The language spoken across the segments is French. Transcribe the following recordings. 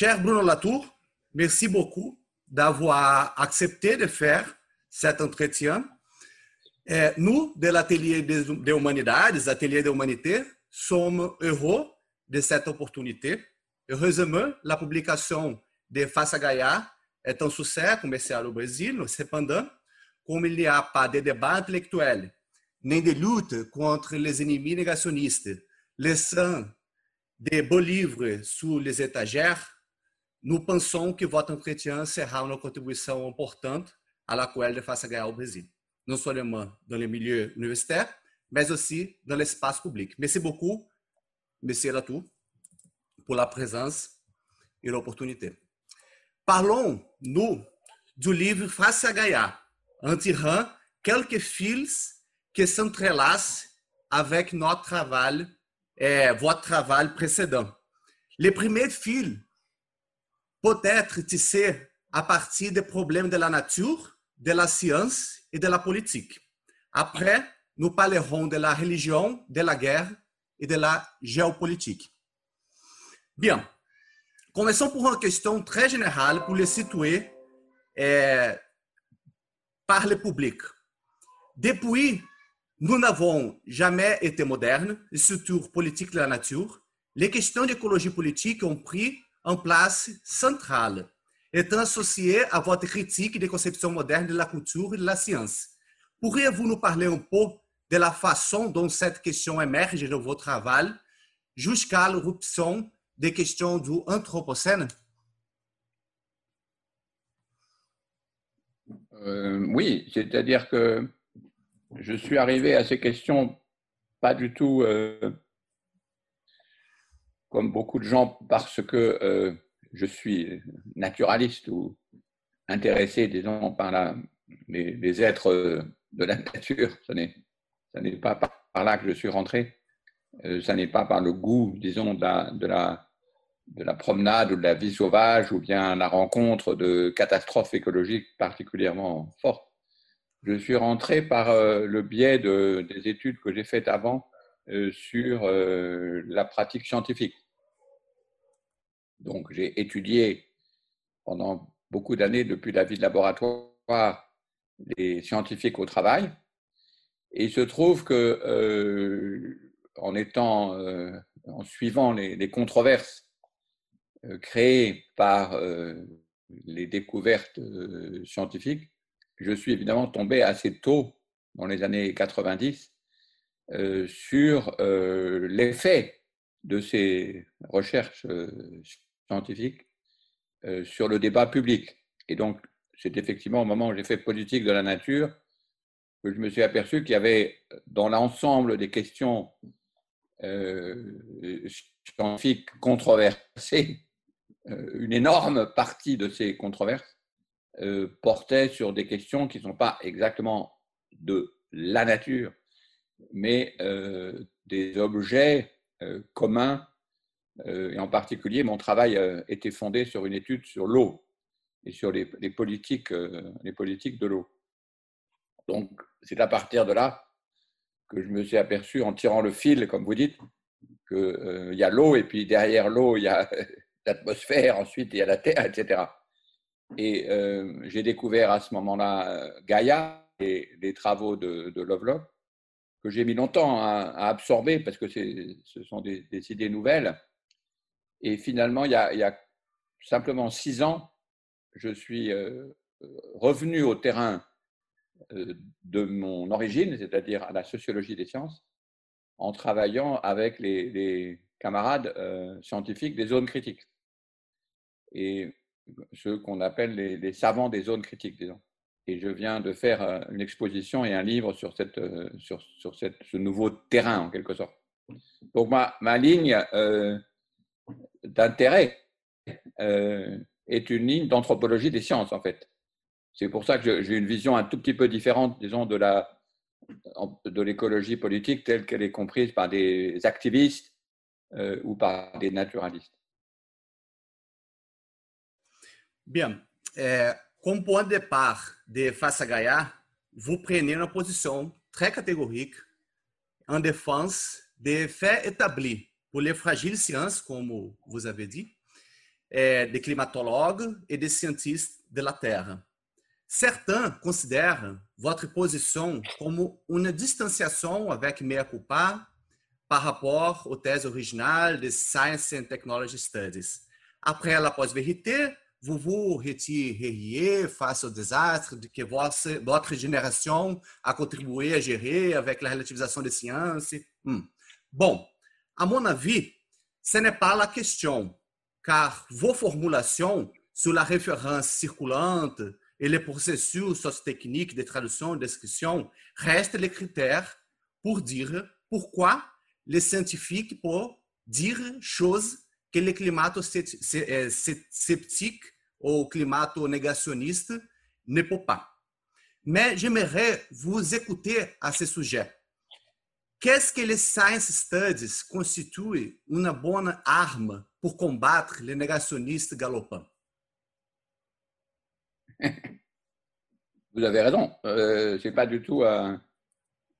cher Bruno Latour, merci beaucoup d'avoir accepté de faire cet entretien. Euh, nous, de l'Atelier des Humanidades, Atelier de Humanité, sommes heureux de cette opportunité. Heureusement, la publication de Faça Gaia est un succès commercial au Brésil. Cependant, comme il n'y a pas de débat intellectuel, ni de lutte contre les ennemis négationnistes, laissant de beaux livres sous les étagères, nous pensons que votre entretien sera une contribution importante à la quelle de Faça Gaia au Brésil, non seulement dans le milieu universitaire, mais aussi dans l'espace public. Merci beaucoup, Monsieur Latour, pour la présence et l'opportunité. Parlons, nous, du livre Face à Gaia, en tirant quelques fils qui s'entrelacent avec notre travail, et votre travail précédent. Le premier fil peut être tissé à partir des problèmes de la nature, de la science et de la politique. Après, nous parlerons de la religion, de la guerre et de la géopolitique. Bien, commençons pour une question très générale pour les situer eh, par le public. Depuis, nous n'avons jamais été modernes, structures politiques de la nature. Les questions d'écologie politique ont pris une place centrale, étant associées à votre critique des conceptions modernes de la culture et de la science. Pourriez-vous nous parler un peu de la façon dont cette question émerge de votre travail jusqu'à l'éruption des questions du Anthropocène? Euh, Oui, c'est-à-dire que je suis arrivé à ces questions pas du tout euh, comme beaucoup de gens parce que euh, je suis naturaliste ou intéressé, disons, par la, les, êtres de la nature. Ce n'est pas par là que je suis rentré. Euh, n'est pas par le goût, disons, de la, de, la, de la, promenade ou de la vie sauvage ou bien la rencontre de catastrophes écologiques particulièrement fortes. Je suis rentré par euh, le biais de, des études que j'ai faites avant euh, sur la pratique scientifique. Donc, j'ai étudié pendant beaucoup d'années, depuis la vie de laboratoire, les scientifiques au travail, et il se trouve que, euh, en euh, suivant les, controverses euh, créées par euh, les découvertes euh, scientifiques, je suis évidemment tombé assez tôt, dans les années 90, euh, sur l'effet de ces recherches scientifiques sur le débat public. Et donc, c'est effectivement au moment où j'ai fait politique de la nature que je me suis aperçu qu'il y avait dans l'ensemble des questions euh, scientifiques controversées, euh, une énorme partie de ces controverses euh, portait sur des questions qui ne sont pas exactement de la nature, mais euh, des objets euh, communs. Euh, et en particulier, mon travail était fondé sur une étude sur l'eau et sur les, politiques, les politiques de l'eau. Donc, c'est à partir de là que je me suis aperçu, en tirant le fil, comme vous dites, qu'il y a l'eau, et puis derrière l'eau, il y a l'atmosphère, ensuite il y a la Terre, etc. Et j'ai découvert à ce moment-là Gaïa et les travaux de Lovelock, que j'ai mis longtemps à, absorber parce que ce sont des, idées nouvelles. Et finalement, il y, a, simplement six ans, je suis euh, revenu au terrain euh, de mon origine, c'est-à-dire à la sociologie des sciences, en travaillant avec les, camarades euh, scientifiques des zones critiques et ceux qu'on appelle les, savants des zones critiques, disons. Et je viens de faire euh, une exposition et un livre sur, cette, sur, sur ce nouveau terrain, en quelque sorte. Donc, ma, ma ligne euh, d'intérêt euh, est une ligne d'anthropologie des sciences, en fait. C'est pour ça que j'ai une vision un tout petit peu différente, disons, de la de l'écologie politique telle qu'elle est comprise par des activistes euh, ou par des naturalistes. Bien. Comme point de départ de Face à Gaia, vous prenez une position très catégorique en défense des faits établis pour les fragiles sciences, comme vous avez dit, é, de climatologues et de scientifiques de la Terre. Certains considèrent votre position comme une distanciation avec mea culpa par rapport aux thèses originales de Science and Technology Studies. Après la pós-vérité, vous retireriez face au désastre que votre, génération a contribué à gérer avec la relativisation des sciences. Hum. Bon, à mon avis, ce n'est pas la question, car vos formulations sur la référence circulante et les processus socio-techniques de traduction et description restent les critères pour dire pourquoi les scientifiques peuvent dire choses que les climato-sceptiques ou climato-négationnistes ne peuvent pas. Mais j'aimerais vous écouter à ce sujet. Qu'est-ce que les science studies constituent une bonne arme pour combattre les négationnistes galopants? Vous avez raison. Euh, Ce n'est pas du tout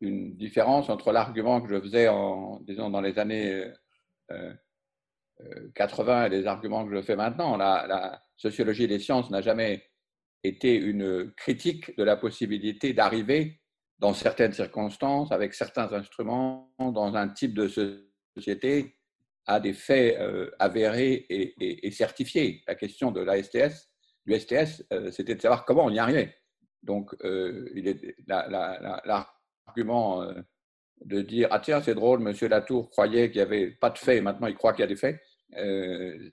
une différence entre l'argument que je faisais disons, dans les années euh, 80 euh, et les arguments que je fais maintenant. La, sociologie des sciences n'a jamais été une critique de la possibilité d'arriver dans certaines circonstances, avec certains instruments, dans un type de société, à des faits euh, avérés et, certifiés. La question de la STS, du STS, euh, c'était de savoir comment on y arrivait. Donc, euh, l'argument de dire Ah, tiens, c'est drôle, monsieur Latour croyait qu'il n'y avait pas de faits, maintenant il croit qu'il y a des faits,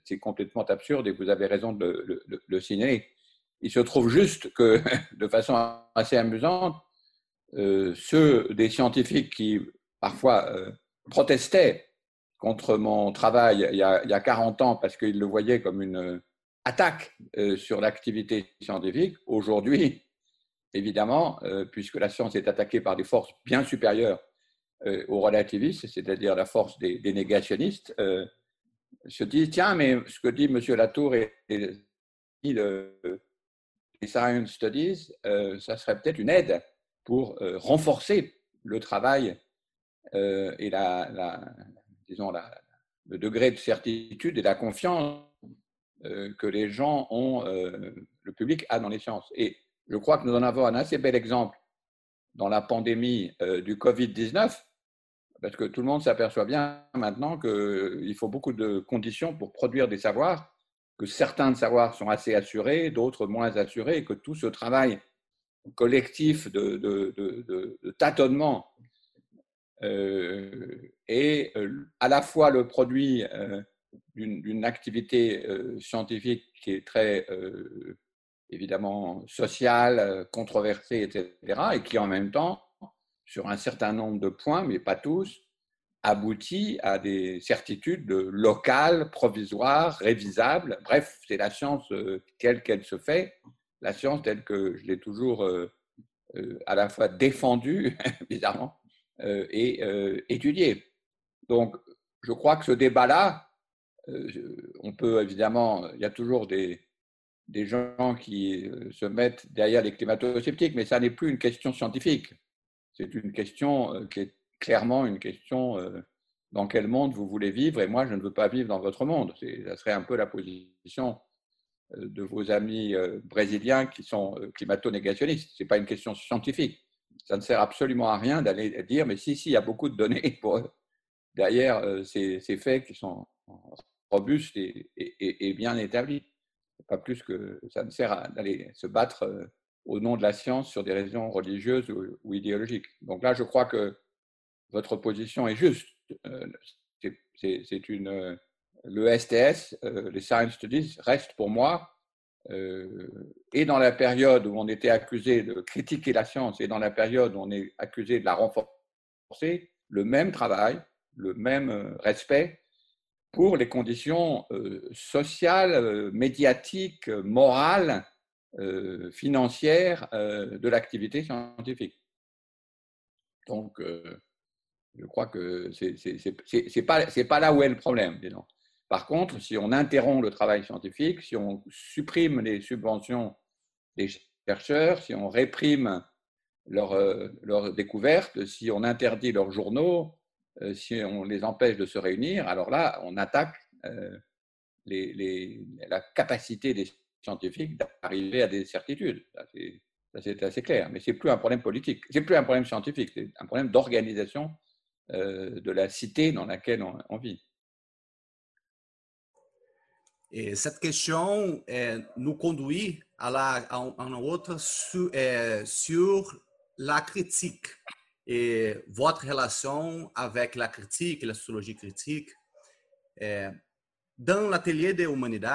c'est complètement absurde et vous avez raison de le, de le signaler. Il se trouve juste que, de façon assez amusante, euh, ceux des scientifiques qui parfois euh, protestaient contre mon travail il y, a, il y a 40 ans parce qu'ils le voyaient comme une euh, attaque sur l'activité scientifique, aujourd'hui, évidemment, puisque la science est attaquée par des forces bien supérieures aux relativistes, c'est-à-dire la force des, négationnistes, se disent tiens, mais ce que dit M. Latour et, les Science Studies, ça serait peut-être une aide pour euh, renforcer le travail euh, et la, disons le degré de certitude et la confiance euh, que les gens ont, le public a dans les sciences. Et je crois que nous en avons un assez bel exemple dans la pandémie du Covid-19, parce que tout le monde s'aperçoit bien maintenant qu'il faut beaucoup de conditions pour produire des savoirs, que certains de savoirs sont assez assurés, d'autres moins assurés, et que tout ce travail collectif de, tâtonnement euh, est euh, à la fois le produit euh, d'une activité scientifique qui est très évidemment sociale, controversée, etc., et qui en même temps, sur un certain nombre de points, mais pas tous, aboutit à des certitudes locales, provisoires, révisables. Bref, c'est la science telle qu'elle se fait la science telle que je l'ai toujours euh, euh, à la fois défendue, bizarrement, euh, et étudiée. Donc, je crois que ce débat-là, on peut évidemment, il y a toujours des gens qui se mettent derrière les climato-sceptiques, mais ça n'est plus une question scientifique. C'est une question qui est clairement une question dans quel monde vous voulez vivre, et moi, je ne veux pas vivre dans votre monde. Ça serait un peu la position euh, de vos amis euh, brésiliens qui sont euh, climato-négationnistes. Ce n'est pas une question scientifique. Ça ne sert absolument à rien d'aller dire, mais si, si, il y a beaucoup de données derrière ces, faits qui sont robustes et, bien établis. Pas plus que ça ne sert à d'aller se battre au nom de la science sur des raisons religieuses ou, idéologiques. Donc là, je crois que votre position est juste. C'est une le STS, euh, les Science Studies, reste pour moi, euh, et dans la période où on était accusé de critiquer la science et dans la période où on est accusé de la renforcer, le même travail, le même euh, respect pour les conditions sociales, médiatiques, morales, financières de l'activité scientifique. Donc, je crois que ce n'est pas, pas là où est le problème, disons. Par contre, si on interrompt le travail scientifique, si on supprime les subventions des chercheurs, si on réprime leurs leur découvertes, si on interdit leurs journaux, euh, si on les empêche de se réunir, alors là, on attaque euh, la capacité des scientifiques d'arriver à des certitudes. C'est assez clair. Mais ce n'est plus un problème politique, ce n'est plus un problème scientifique, c'est un problème d'organisation euh, de la cité dans laquelle on, vit. Et cette question euh, nous conduit à, la, à, un autre sur, euh, sur la critique et votre relation avec la critique, la sociologie critique. Dans l'atelier des humanités,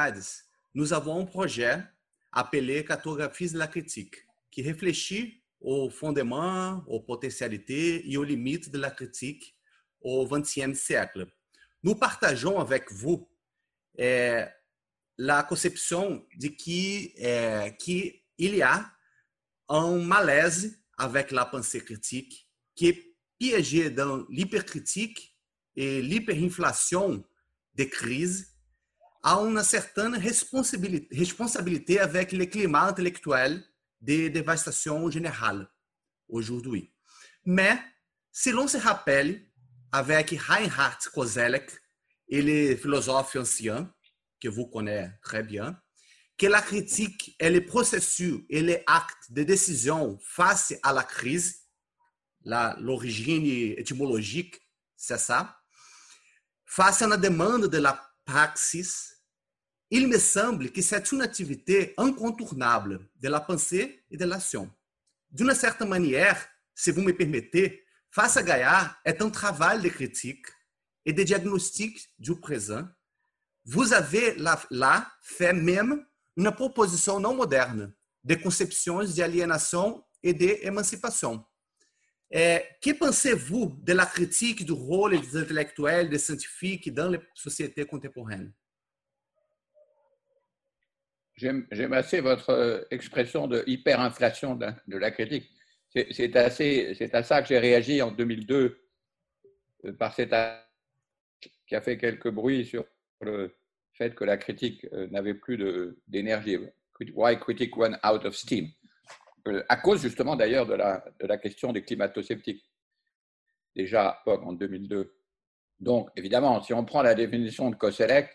nous avons un projet appelé Cartographie de la critique, qui réfléchit au fondement, aux potentialités et aux limites de la critique au XXe siècle. Nous partageons avec vous eh, la conception de que, eh, qu'il y a un malaise avec la pensée critique qui est piégé dans l'hypercritique et l'hyperinflation des crises a une certaine responsabilité, responsabilité avec le climat intellectuel de dévastation générale aujourd'hui. Mais, si l'on se rappelle, avec Reinhard Koselleck et les philosophes anciens, que vous connaissez très bien, que la critique est le processus et les actes de décision face à la crise, l'origine étymologique, c'est ça, face à la demande de la praxis, il me semble que c'est une activité incontournable de la pensée et de l'action. D'une certaine manière, si vous me permettez, Face à Gaillard est un travail de critique et de diagnostic du présent. Vous avez là, là fait même une proposition non moderne de concepções de aliénation et d'émancipation. É, que pensez-vous de la critique du rôle des intellectuels, des scientifiques dans les sociétés J'aime assez votre euh, expression de hyperinflation de, de la critique. C'est à ça que j'ai réagi en 2002 euh, par cet qui a fait quelques bruits sur le fait que la critique euh, n'avait plus d'énergie. Why critique run out of steam? À cause justement d'ailleurs de la, de la question des climato-sceptiques. Déjà en 2002. Donc, évidemment, si on prend la définition de Koselleck,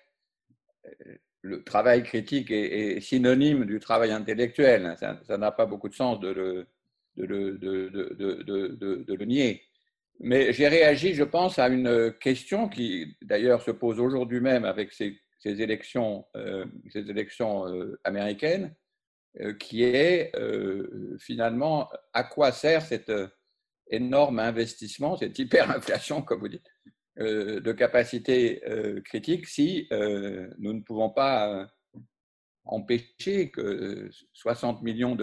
le travail critique est, synonyme du travail intellectuel. Ça n'a pas beaucoup de sens de le, nier. Mais j'ai réagi, je pense, à une question qui, d'ailleurs, se pose aujourd'hui même avec ces, élections, euh, euh, américaines, euh, qui est finalement à quoi sert cet énorme investissement, cette hyperinflation, comme vous dites, de capacité critique si nous ne pouvons pas empêcher que 60 millions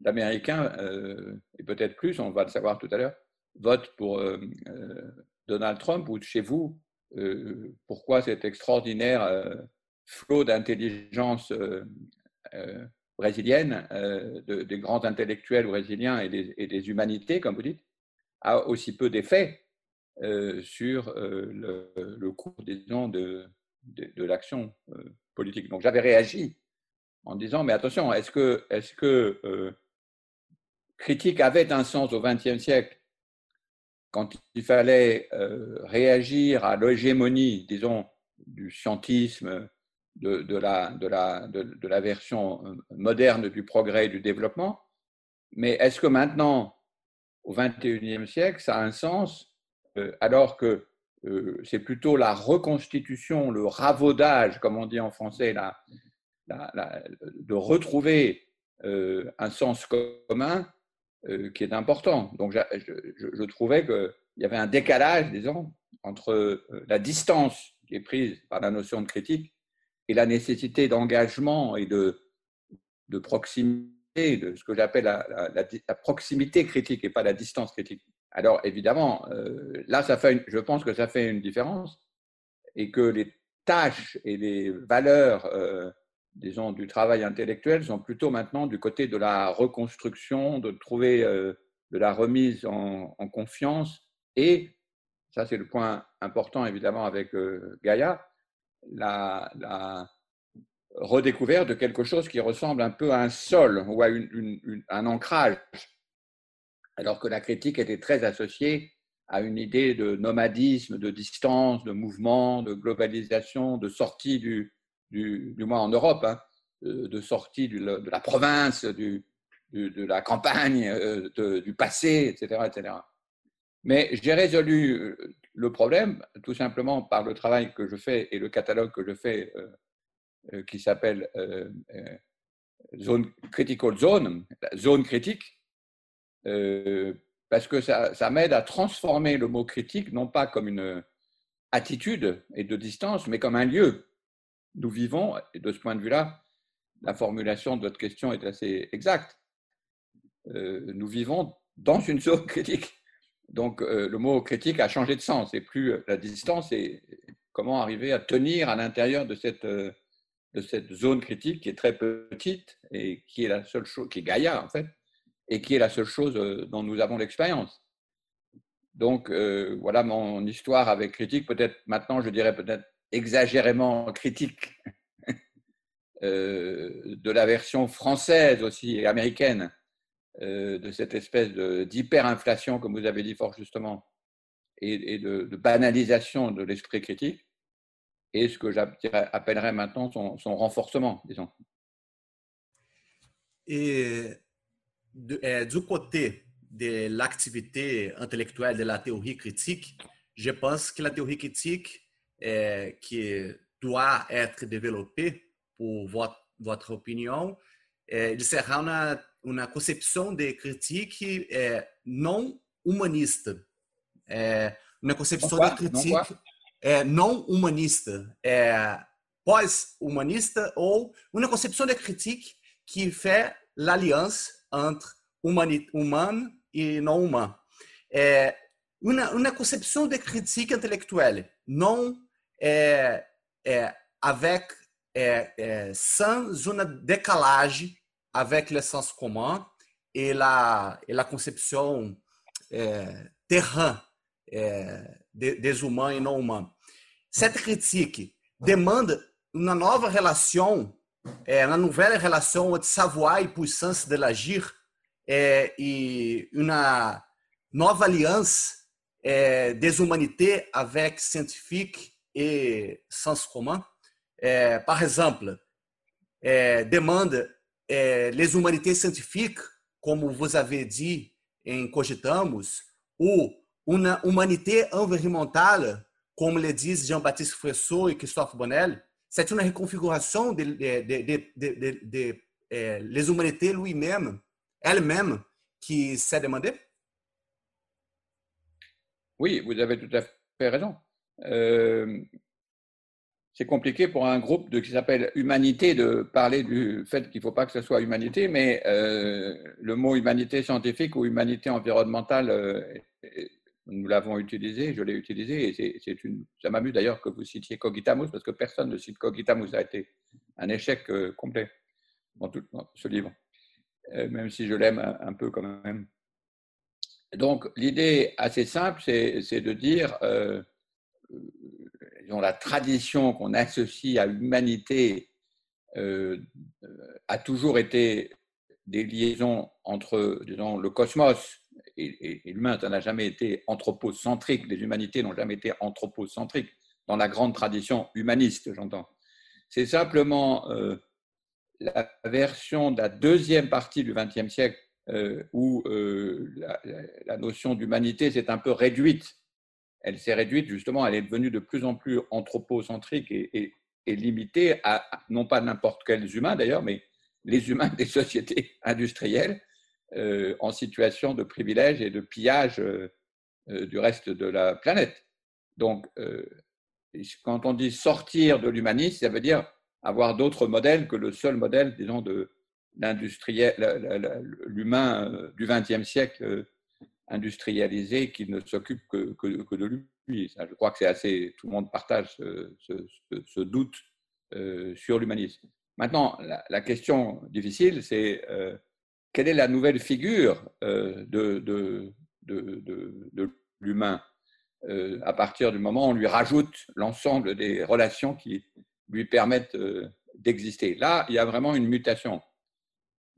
d'Américains, euh, et peut-être plus, on va le savoir tout à l'heure, votent pour euh, euh, Donald Trump ou chez vous, pourquoi cet extraordinaire flot d'intelligence brésilienne, des grands intellectuels brésiliens et des, humanités, comme vous dites, a aussi peu d'effet sur le, cours, disons, de, de, de l'action politique. Donc j'avais réagi en disant, mais attention, est-ce que, est que critique avait un sens au XXe siècle, quand il fallait euh, réagir à l'hégémonie, disons, du scientisme, de, la, de, la, de, la, version euh, moderne du progrès et du développement? Mais est-ce que maintenant, au XXIe siècle, ça a un sens euh, alors que c'est plutôt la reconstitution, le ravaudage, comme on dit en français, de retrouver un sens commun euh, qui est important. Donc, je, trouvais qu'il y avait un décalage, disons, entre euh, la distance qui est prise par la notion de critique et la nécessité d'engagement et de, proximité, de ce que j'appelle la, proximité critique et pas la distance critique. Alors, évidemment, euh, là, je pense que ça fait une différence et que les tâches et les valeurs disons, du travail intellectuel sont plutôt maintenant du côté de la reconstruction, de trouver euh, de la remise en, confiance et, ça c'est le point important évidemment avec euh, Gaïa, la, redécouverte de quelque chose qui ressemble un peu à un sol ou à un ancrage, alors que la critique était très associée à une idée de nomadisme, de distance, de mouvement, de globalisation, de sortie du, du, moins en Europe, hein, de, sortie de la province, de la campagne, euh, du passé, etc., etc. Mais j'ai résolu euh, le problème tout simplement par le travail que je fais et le catalogue que je fais euh, qui s'appelle Zone Critical Zone, zone critique, parce que ça, m'aide à transformer le mot critique, non pas comme une attitude et de distance, mais comme un lieu. Nous vivons, et de ce point de vue-là, la formulation de votre question est assez exacte. Euh, nous vivons dans une zone critique. Donc euh, le mot critique a changé de sens, et plus la distance, et comment arriver à tenir à l'intérieur de cette, euh, de cette zone critique qui est très petite et qui est la seule chose, qui est Gaïa en fait, et qui est la seule chose euh, dont nous avons l'expérience. Donc euh, voilà mon histoire avec critique, peut-être maintenant je dirais peut-être exagérément critique euh, de la version française aussi et américaine de cette espèce d'hyperinflation, comme vous avez dit fort justement, et, de, banalisation de l'esprit critique, et ce que j'appellerais maintenant son, son renforcement, disons. Et du côté de l'activité intellectuelle de la théorie critique, je pense que la théorie critique qui doit être développée, pour votre, votre opinion, il sera une, une conception de critique non humaniste. une conception de critique non humaniste, pós-humaniste, ou une conception de critique qui fait l'alliance entre humain et non humain. É uma, uma concepção de critique intellectuelle, non é, é, avec, é, é, sans un décalage avec le sens commun et la, et la conception terrain de, des humains e não humains. Cette critique demanda uma nova relação é, na nouvelle relation entre savoir e puissance de l'agir é, e uma nova aliança é, des humanités avec scientifique et sens commun. É, par é, demande é, les humanités scientifiques, como vous avez dit em Cogitamos, ou uma humanité environnementale, como le diz Jean-Baptiste Fressot e Christophe Bonel, c'est une reconfiguration de, de, les humanités lui-même, elle-même, qui s'est demandée Oui, vous avez tout à fait raison. Euh, c'est compliqué pour un groupe de, qui s'appelle Humanité de parler du fait qu'il ne faut pas que ce soit humanité, mais euh, le mot humanité scientifique ou humanité environnementale euh, nous l'avons utilisé, je l'ai utilisé, et c'est une, ça m'amuse d'ailleurs que vous citiez Cogitamus, parce que personne ne cite Cogitamus, ça a été un échec euh, complet dans tout ce livre, euh, même si je l'aime un, peu quand même. Donc l'idée assez simple, c'est de dire, euh, la tradition qu'on associe à l'humanité euh, a toujours été des liaisons entre disons, le cosmos et, l'humain, ça n'a jamais été anthropocentrique, les humanités n'ont jamais été anthropocentriques, dans la grande tradition humaniste, j'entends. C'est simplement euh, la version de la deuxième partie du XXe siècle euh, où euh, la, notion d'humanité s'est un peu réduite. Elle s'est réduite, justement, elle est devenue de plus en plus anthropocentrique et, et limitée à, non pas n'importe quels humains d'ailleurs, mais les humains des sociétés industrielles euh, en situation de privilège et de pillage euh, euh, du reste de la planète. Donc, quand on dit sortir de l'humanisme, ça veut dire avoir d'autres modèles que le seul modèle, disons, de l'humain du XXe siècle industrialisé qui ne s'occupe que, de lui. je crois que c'est assez, tout le monde partage ce, doute sur l'humanisme. Maintenant, la, question difficile, c'est quelle est la nouvelle figure euh, de, l'humain euh, à partir du moment où on lui rajoute l'ensemble des relations qui lui permettent euh, d'exister. Là, il y a vraiment une mutation.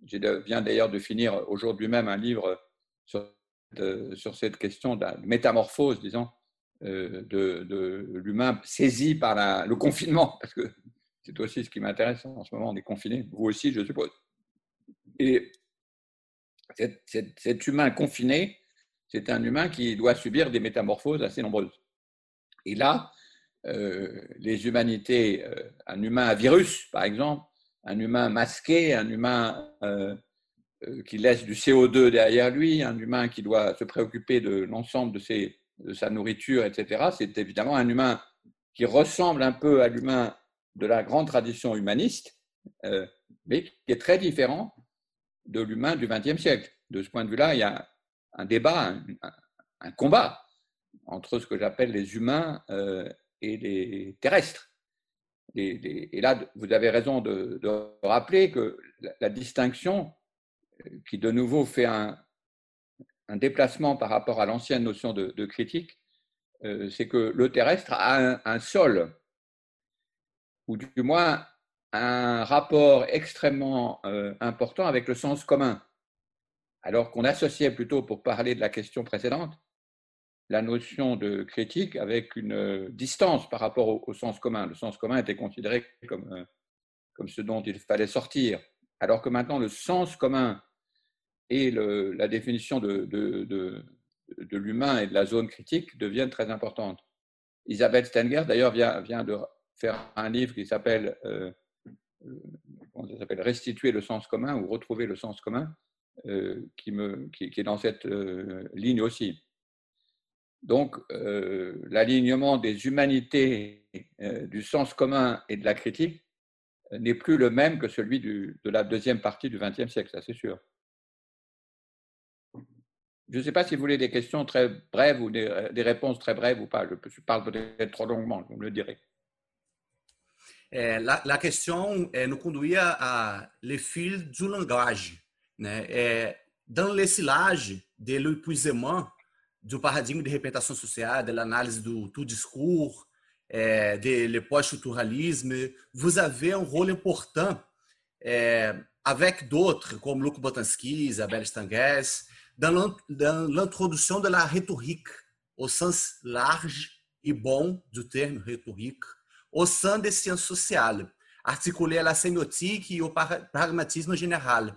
Je viens d'ailleurs de finir aujourd'hui même un livre sur cette question de la métamorphose, disons, de, de l'humain saisi par le confinement, parce que c'est aussi ce qui m'intéresse en ce moment, on est confiné, vous aussi, je suppose. Et cet, humain confiné, c'est un humain qui doit subir des métamorphoses assez nombreuses. Et là, euh, les humanités, euh, un humain à virus, par exemple, un humain masqué, un humain euh, qui laisse du CO2 derrière lui, un humain qui doit se préoccuper de l'ensemble de sa nourriture, etc., c'est évidemment un humain qui ressemble un peu à l'humain de la grande tradition humaniste, mais qui est très différent de l'humain du XXe siècle. De ce point de vue-là, il y a un débat, un, combat entre ce que j'appelle les humains euh, et les terrestres. Et, là, vous avez raison de, rappeler que la, distinction, euh, qui de nouveau fait un, déplacement par rapport à l'ancienne notion de, critique, euh, c'est que le terrestre a un sol, ou du moins un rapport extrêmement euh, important avec le sens commun, alors qu'on associait plutôt, pour parler de la question précédente, la notion de critique avec une euh, distance par rapport au, sens commun. Le sens commun était considéré comme, euh, comme ce dont il fallait sortir, alors que maintenant le sens commun et la définition de, de, de, de l'humain et de la zone critique deviennent très importantes. Isabelle Stenger, d'ailleurs, vient, vient de faire un livre qui s'appelle comment ça s'appelle, restituer le sens commun ou retrouver le sens commun, euh, qui, me, qui, est dans cette euh, ligne aussi. Donc, euh, l'alignement des humanités, du sens commun et de la critique n'est plus le même que celui de la deuxième partie du XXe siècle, ça c'est sûr. Je ne sais pas si vous voulez des questions très brèves ou des, réponses très brèves ou pas. Je, je parle peut-être trop longuement, vous me le direz. É, la, la question é, nous conduit à le fil du langage, né? É, dans l'essilage de l'épuisement do paradigma de representação social, de l'analyse do tout discours, é, de le pós-structuralisme, vous avez un rôle important é, avec d'autres, comme Luc Botanski, Isabelle Stanguès, dans l'introduction de la rhétorique, au sens large e bom do termo rhétorique, sciences sociales, articulé à la sémiotique et au pragmatisme général.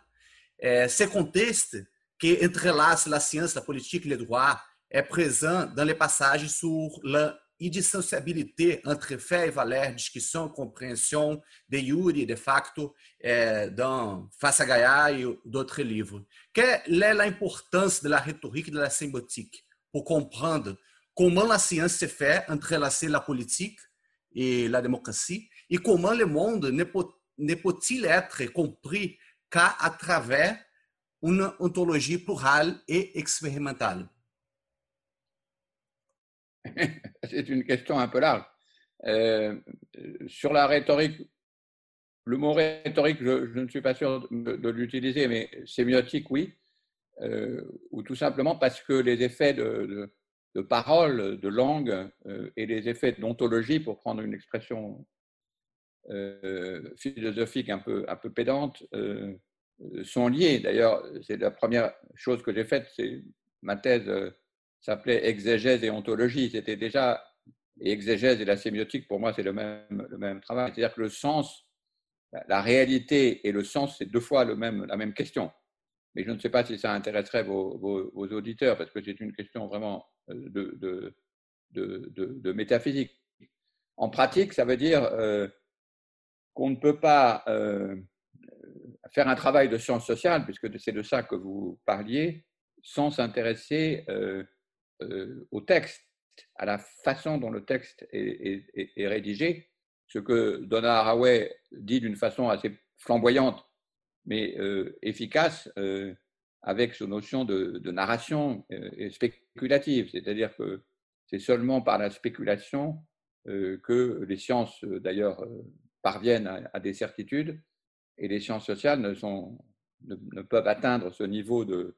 Euh, ce contexte qui entrelace la science, la politique et le droit est présent dans les passages sur l'indissociabilité entre faits et valeurs, discussion, compréhension, de et de facto, euh, dans Face à Gaia et d'autres livres. Quelle est l'importance de la rhétorique de la sémiotique pour comprendre comment la science se fait entrelacer la politique, et la démocratie, et comment le monde ne peut-il être compris qu'à travers une ontologie plurale et expérimentale? C'est une question un peu large. Euh, sur la rhétorique, le mot rhétorique, je, ne suis pas sûr de, l'utiliser, mais sémiotique, oui, euh, ou tout simplement parce que les effets de de parole, de langue euh, et les effets d'ontologie, pour prendre une expression euh, philosophique un peu, un peu pédante, euh, sont liés. D'ailleurs, c'est la première chose que j'ai faite, c'est ma thèse s'appelait exégèse et ontologie. C'était déjà, et exégèse et la sémiotique, pour moi, c'est le même, le même travail. C'est-à-dire que le sens, la réalité et le sens, c'est deux fois le même, la même question. Mais je ne sais pas si ça intéresserait vos, auditeurs, parce que c'est une question vraiment de, de, métaphysique. En pratique, ça veut dire euh, qu'on ne peut pas euh, faire un travail de sciences sociales, puisque c'est de ça que vous parliez, sans s'intéresser euh, au texte, à la façon dont le texte est, rédigé, ce que Donna Haraway dit d'une façon assez flamboyante, mais efficace, avec cette notion de, narration euh, spéculative, c'est-à-dire que c'est seulement par la spéculation euh, que les sciences, euh, d'ailleurs, parviennent à, des certitudes, et les sciences sociales ne, sont, ne, peuvent atteindre ce niveau de,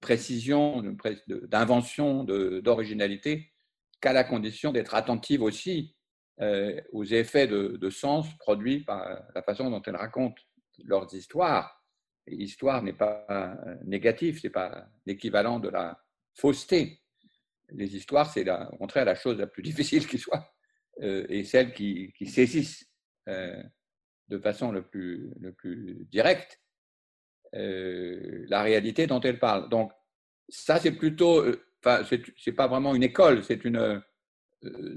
précision, d'invention, d'originalité, qu'à la condition d'être attentive aussi aux effets de, sens produits par la façon dont elles racontent leurs histoires histoire n'est pas négatif, c'est pas l'équivalent de la fausseté. Les histoires, c'est au contraire la chose la plus difficile qui soit, euh, et celle qui, qui saisissent euh, de façon le plus, le plus directe euh, la réalité dont elle parle. Donc, ça, c'est plutôt, enfin, c'est pas vraiment une école, c'est une,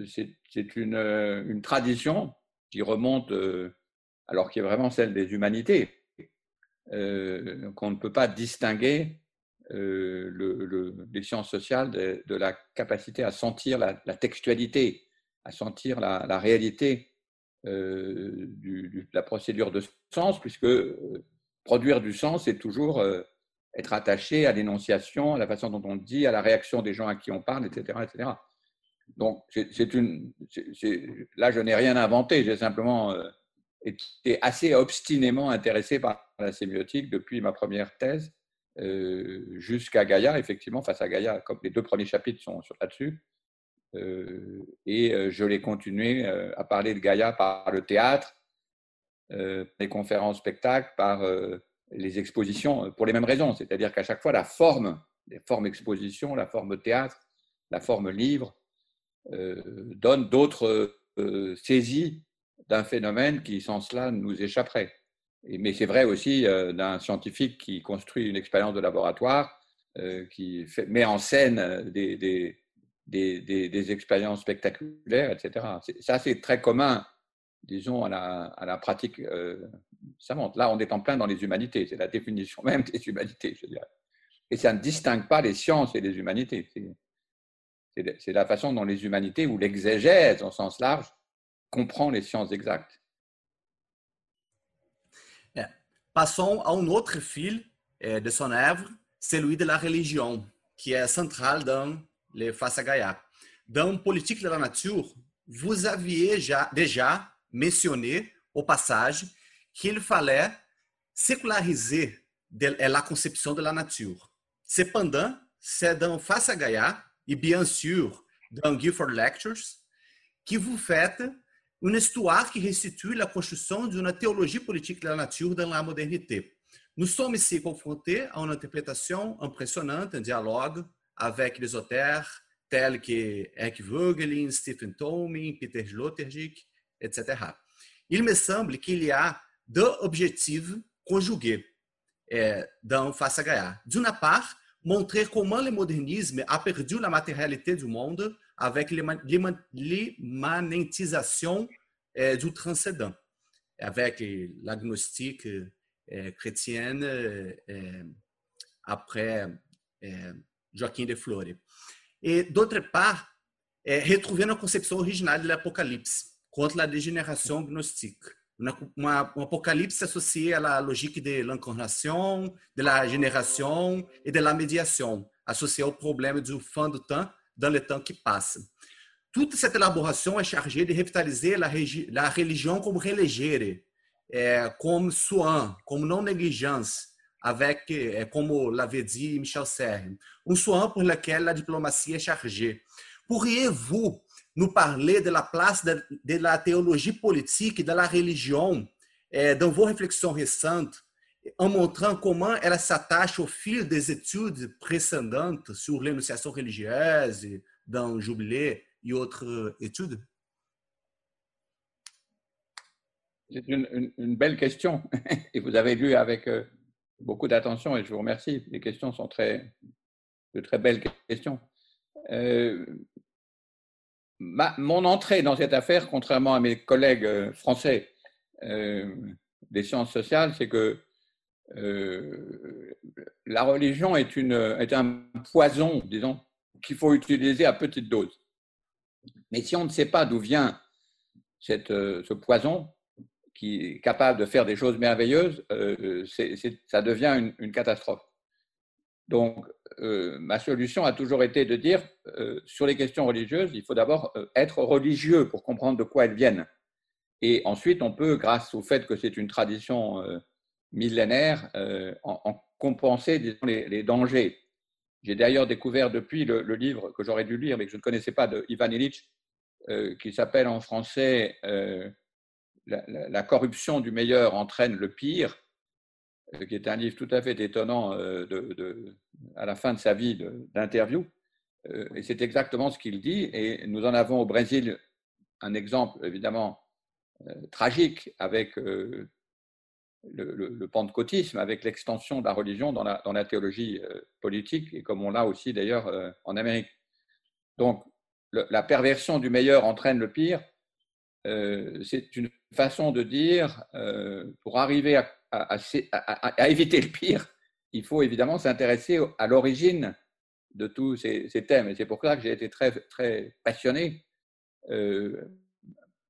c'est une, une tradition qui remonte, alors qui est vraiment celle des humanités, qu'on ne peut pas distinguer euh, le, les sciences sociales de, la capacité à sentir la, textualité, à sentir la, réalité euh, de la procédure de sens, puisque euh, produire du sens, c'est toujours être attaché à l'énonciation, à la façon dont on le dit, à la réaction des gens à qui on parle, etc. etc. Donc, c'est une. là, je n'ai rien inventé, j'ai simplement été assez obstinément intéressé par la sémiotique depuis ma première thèse. Euh, jusqu'à Gaïa, effectivement, face à Gaïa, comme les deux premiers chapitres sont là-dessus. Euh, et euh, je l'ai continué à parler de Gaïa par le théâtre, les conférences, spectacles, par les expositions, pour les mêmes raisons. C'est-à-dire qu'à chaque fois, la forme, les formes exposition, la forme théâtre, la forme livre, donne d'autres saisies d'un phénomène qui, sans cela, nous échapperait mais c'est vrai aussi euh, d'un scientifique qui construit une expérience de laboratoire, euh, qui met en scène euh, des, des, des, expériences spectaculaires, etc. Ça, c'est très commun, disons, à la, à la pratique savante. Là, on est en plein dans les humanités, c'est la définition même des humanités, je dirais. Et ça ne distingue pas les sciences et les humanités. C'est la façon dont les humanités, ou l'exégèse au sens large, comprend les sciences exactes. Passons à un autre fil eh, de son œuvre, celui de la religion, qui est central dans les Face à. Dans Politique de la Nature, vous aviez déjà mentionné au passage qu'il fallait séculariser la conception de la nature. Cependant, c'est dans Face à et bien sûr dans Gifford Lectures, que vous faites une histoire qui restitue la construction d'une théologie politique de la nature dans la modernité. Nous sommes ici confrontés à une interprétation impressionnante, un dialogue avec les auteurs tels que Vogelin, Stephen Tolman, Peter Sloterdijk, etc. Il me semble qu'il y a deux objectifs conjugués eh, dans Face à Gaia. D'une part, montrer comment le modernisme a perdu la matérialité du monde avec l'immanentisation euh, du transcendant, avec l'agnostique euh, chrétienne euh, après Joaquim de Flore. Et d'autre part, retrouver a concepção original do Apocalipse, contra a degeneração gnóstica. um apocalipse associé à la logique de l'incarnation, de la génération et de la médiation, associé au problème du fin du temps dans le temps qui passe. Toute cette élaboration est chargée de revitaliser la, la religion comme religere, é, comme soin, comme non-négligence, avec, é, como l'avait dit Michel Serre, un soin pour lequel la diplomatie est chargée. Pourriez-vous nous parler de la place de, de la théologie politique, de la religion, é, dans vos réflexions récentes, en montrant comment ela s'attache au fil des études précédentes sur l'énonciation religieuse dans Jubilé et autres études C'est une, belle question et vous avez lu avec euh, beaucoup d'attention et je vous remercie. Les questions sont très, de très belles questions. Euh, mon entrée dans cette affaire, contrairement à mes collègues euh, français des sciences sociales, c'est que la religion est, un poison, disons, qu'il faut utiliser à petite dose. Mais si on ne sait pas d'où vient euh, ce poison, qui est capable de faire des choses merveilleuses, euh, ça devient une, catastrophe. Donc, euh, ma solution a toujours été de dire, sur les questions religieuses, il faut d'abord être religieux pour comprendre de quoi elles viennent. Et ensuite, on peut, grâce au fait que c'est une tradition millénaire, en, compenser les dangers. J'ai d'ailleurs découvert depuis le, livre que j'aurais dû lire, mais que je ne connaissais pas, de Ivan Illich, euh, qui s'appelle en français euh, la, corruption du meilleur entraîne le pire. qui est un livre tout à fait étonnant de, à la fin de sa vie d'interview. Et c'est exactement ce qu'il dit. Et nous en avons au Brésil un exemple évidemment tragique avec le, le, pentecôtisme, avec l'extension de la religion dans la, théologie politique, et comme on l'a aussi d'ailleurs en Amérique. Donc, la perversion du meilleur entraîne le pire. c'est une façon de dire, pour arriver à éviter le pire, il faut évidemment s'intéresser à l'origine de tous ces, thèmes. Et c'est pour ça que j'ai été très, très passionné, euh,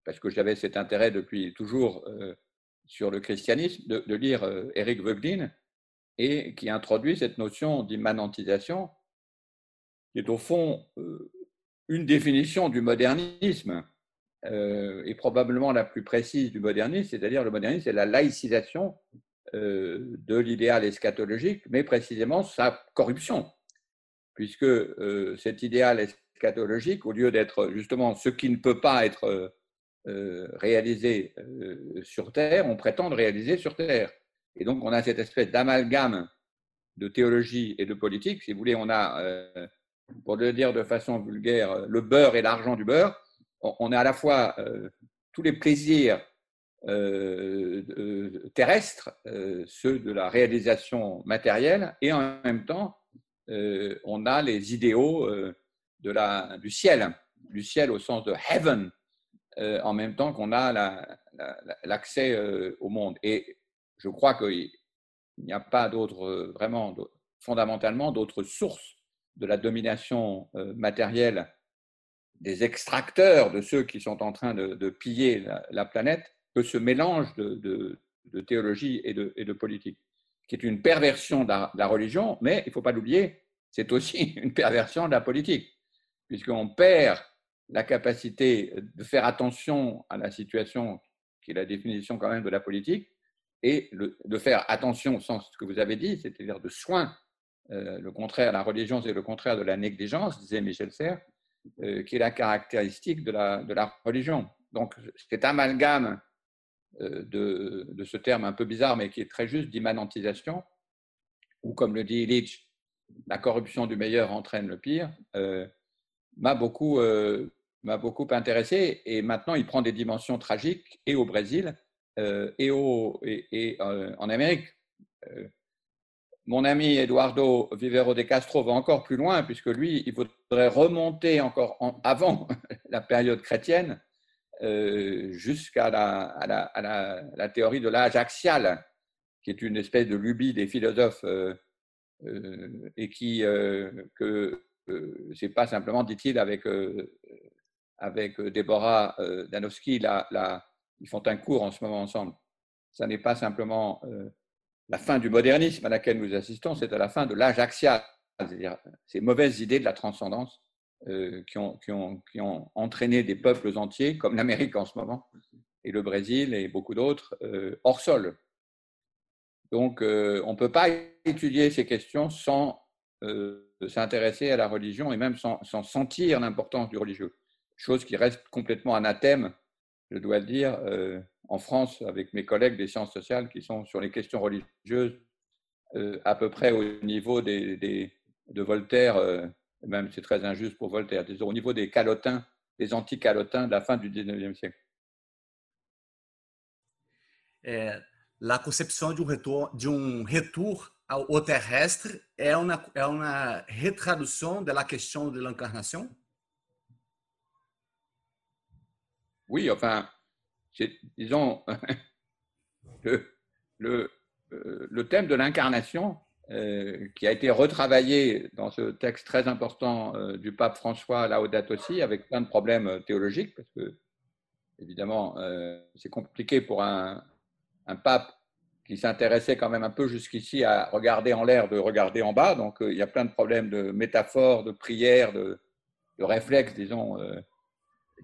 parce que j'avais cet intérêt depuis toujours euh, sur le christianisme, de, lire euh, Eric Voegelin, et qui introduit cette notion d'immanentisation, qui est au fond une définition du modernisme, euh, est probablement la plus précise du modernisme, c'est-à-dire le modernisme, c'est la laïcisation euh, de l'idéal eschatologique, mais précisément sa corruption, puisque euh, cet idéal eschatologique, au lieu d'être justement ce qui ne peut pas être réalisé sur Terre, on prétend réaliser sur Terre. Et donc on a cette espèce d'amalgame de théologie et de politique. Si vous voulez, on a, pour le dire de façon vulgaire, le beurre et l'argent du beurre on a à la fois euh, tous les plaisirs euh, terrestres, euh, ceux de la réalisation matérielle, et en même temps, on a les idéaux de la, du ciel, du ciel au sens de heaven, en même temps qu'on a l'accès au monde. Et je crois qu'il n'y a pas d'autre, vraiment, fondamentalement, d'autres sources de la domination matérielle des extracteurs de ceux qui sont en train de, piller la, planète que ce mélange de, théologie et de, politique, qui est une perversion de la, religion, mais il ne faut pas l'oublier, c'est aussi une perversion de la politique, puisqu'on perd la capacité de faire attention à la situation qui est la définition quand même de la politique, et de faire attention au sens que vous avez dit, c'est-à-dire de soin. Euh, le contraire, la religion, c'est le contraire de la négligence, disait Michel Serres. Euh, qui est la caractéristique de la, de la religion. Donc cet amalgame euh, de, de, ce terme un peu bizarre, mais qui est très juste, d'immanentisation, ou comme le dit Illich, la corruption du meilleur entraîne le pire, m'a beaucoup, m'a beaucoup intéressé. Et maintenant, il prend des dimensions tragiques, et au Brésil, et, au, et, et en Amérique. Mon ami Eduardo Vivero de Castro va encore plus loin, puisque lui, il faudrait remonter encore avant la période chrétienne euh, jusqu'à la, théorie de l'âge axial, qui est une espèce de lubie des philosophes euh, euh, et qui, que c'est pas simplement, dit-il, avec, avec Déborah Danowski, ils font un cours en ce moment ensemble. Ça n'est pas simplement la fin du modernisme à laquelle nous assistons, c'est à la fin de l'âge axial, c'est-à-dire ces mauvaises idées de la transcendance euh, qui, ont, entraîné des peuples entiers, comme l'Amérique en ce moment, et le Brésil et beaucoup d'autres, euh, hors sol. Donc, euh, on ne peut pas étudier ces questions sans s'intéresser à la religion et même sans sentir l'importance du religieux, chose qui reste complètement anathème, je dois le dire, en France avec mes collègues des sciences sociales qui sont sur les questions religieuses euh, à peu près au niveau des, de Voltaire, euh, même c'est très injuste pour Voltaire, au niveau des calotins, des anti-calotins de la fin du 19e siècle. d'un retour, d'un retour au terrestre est une, est une retraduction de la question de l'incarnation? Oui, enfin, disons, le, euh, le, thème de l'incarnation, euh, qui a été retravaillé dans ce texte très important euh, du pape François Laudato aussi, avec plein de problèmes théologiques, parce que, évidemment, c'est compliqué pour un, un pape qui s'intéressait quand même un peu jusqu'ici à regarder en l'air, de regarder en bas. Donc, il y a plein de problèmes de métaphores, de prières, de, de réflexes, disons,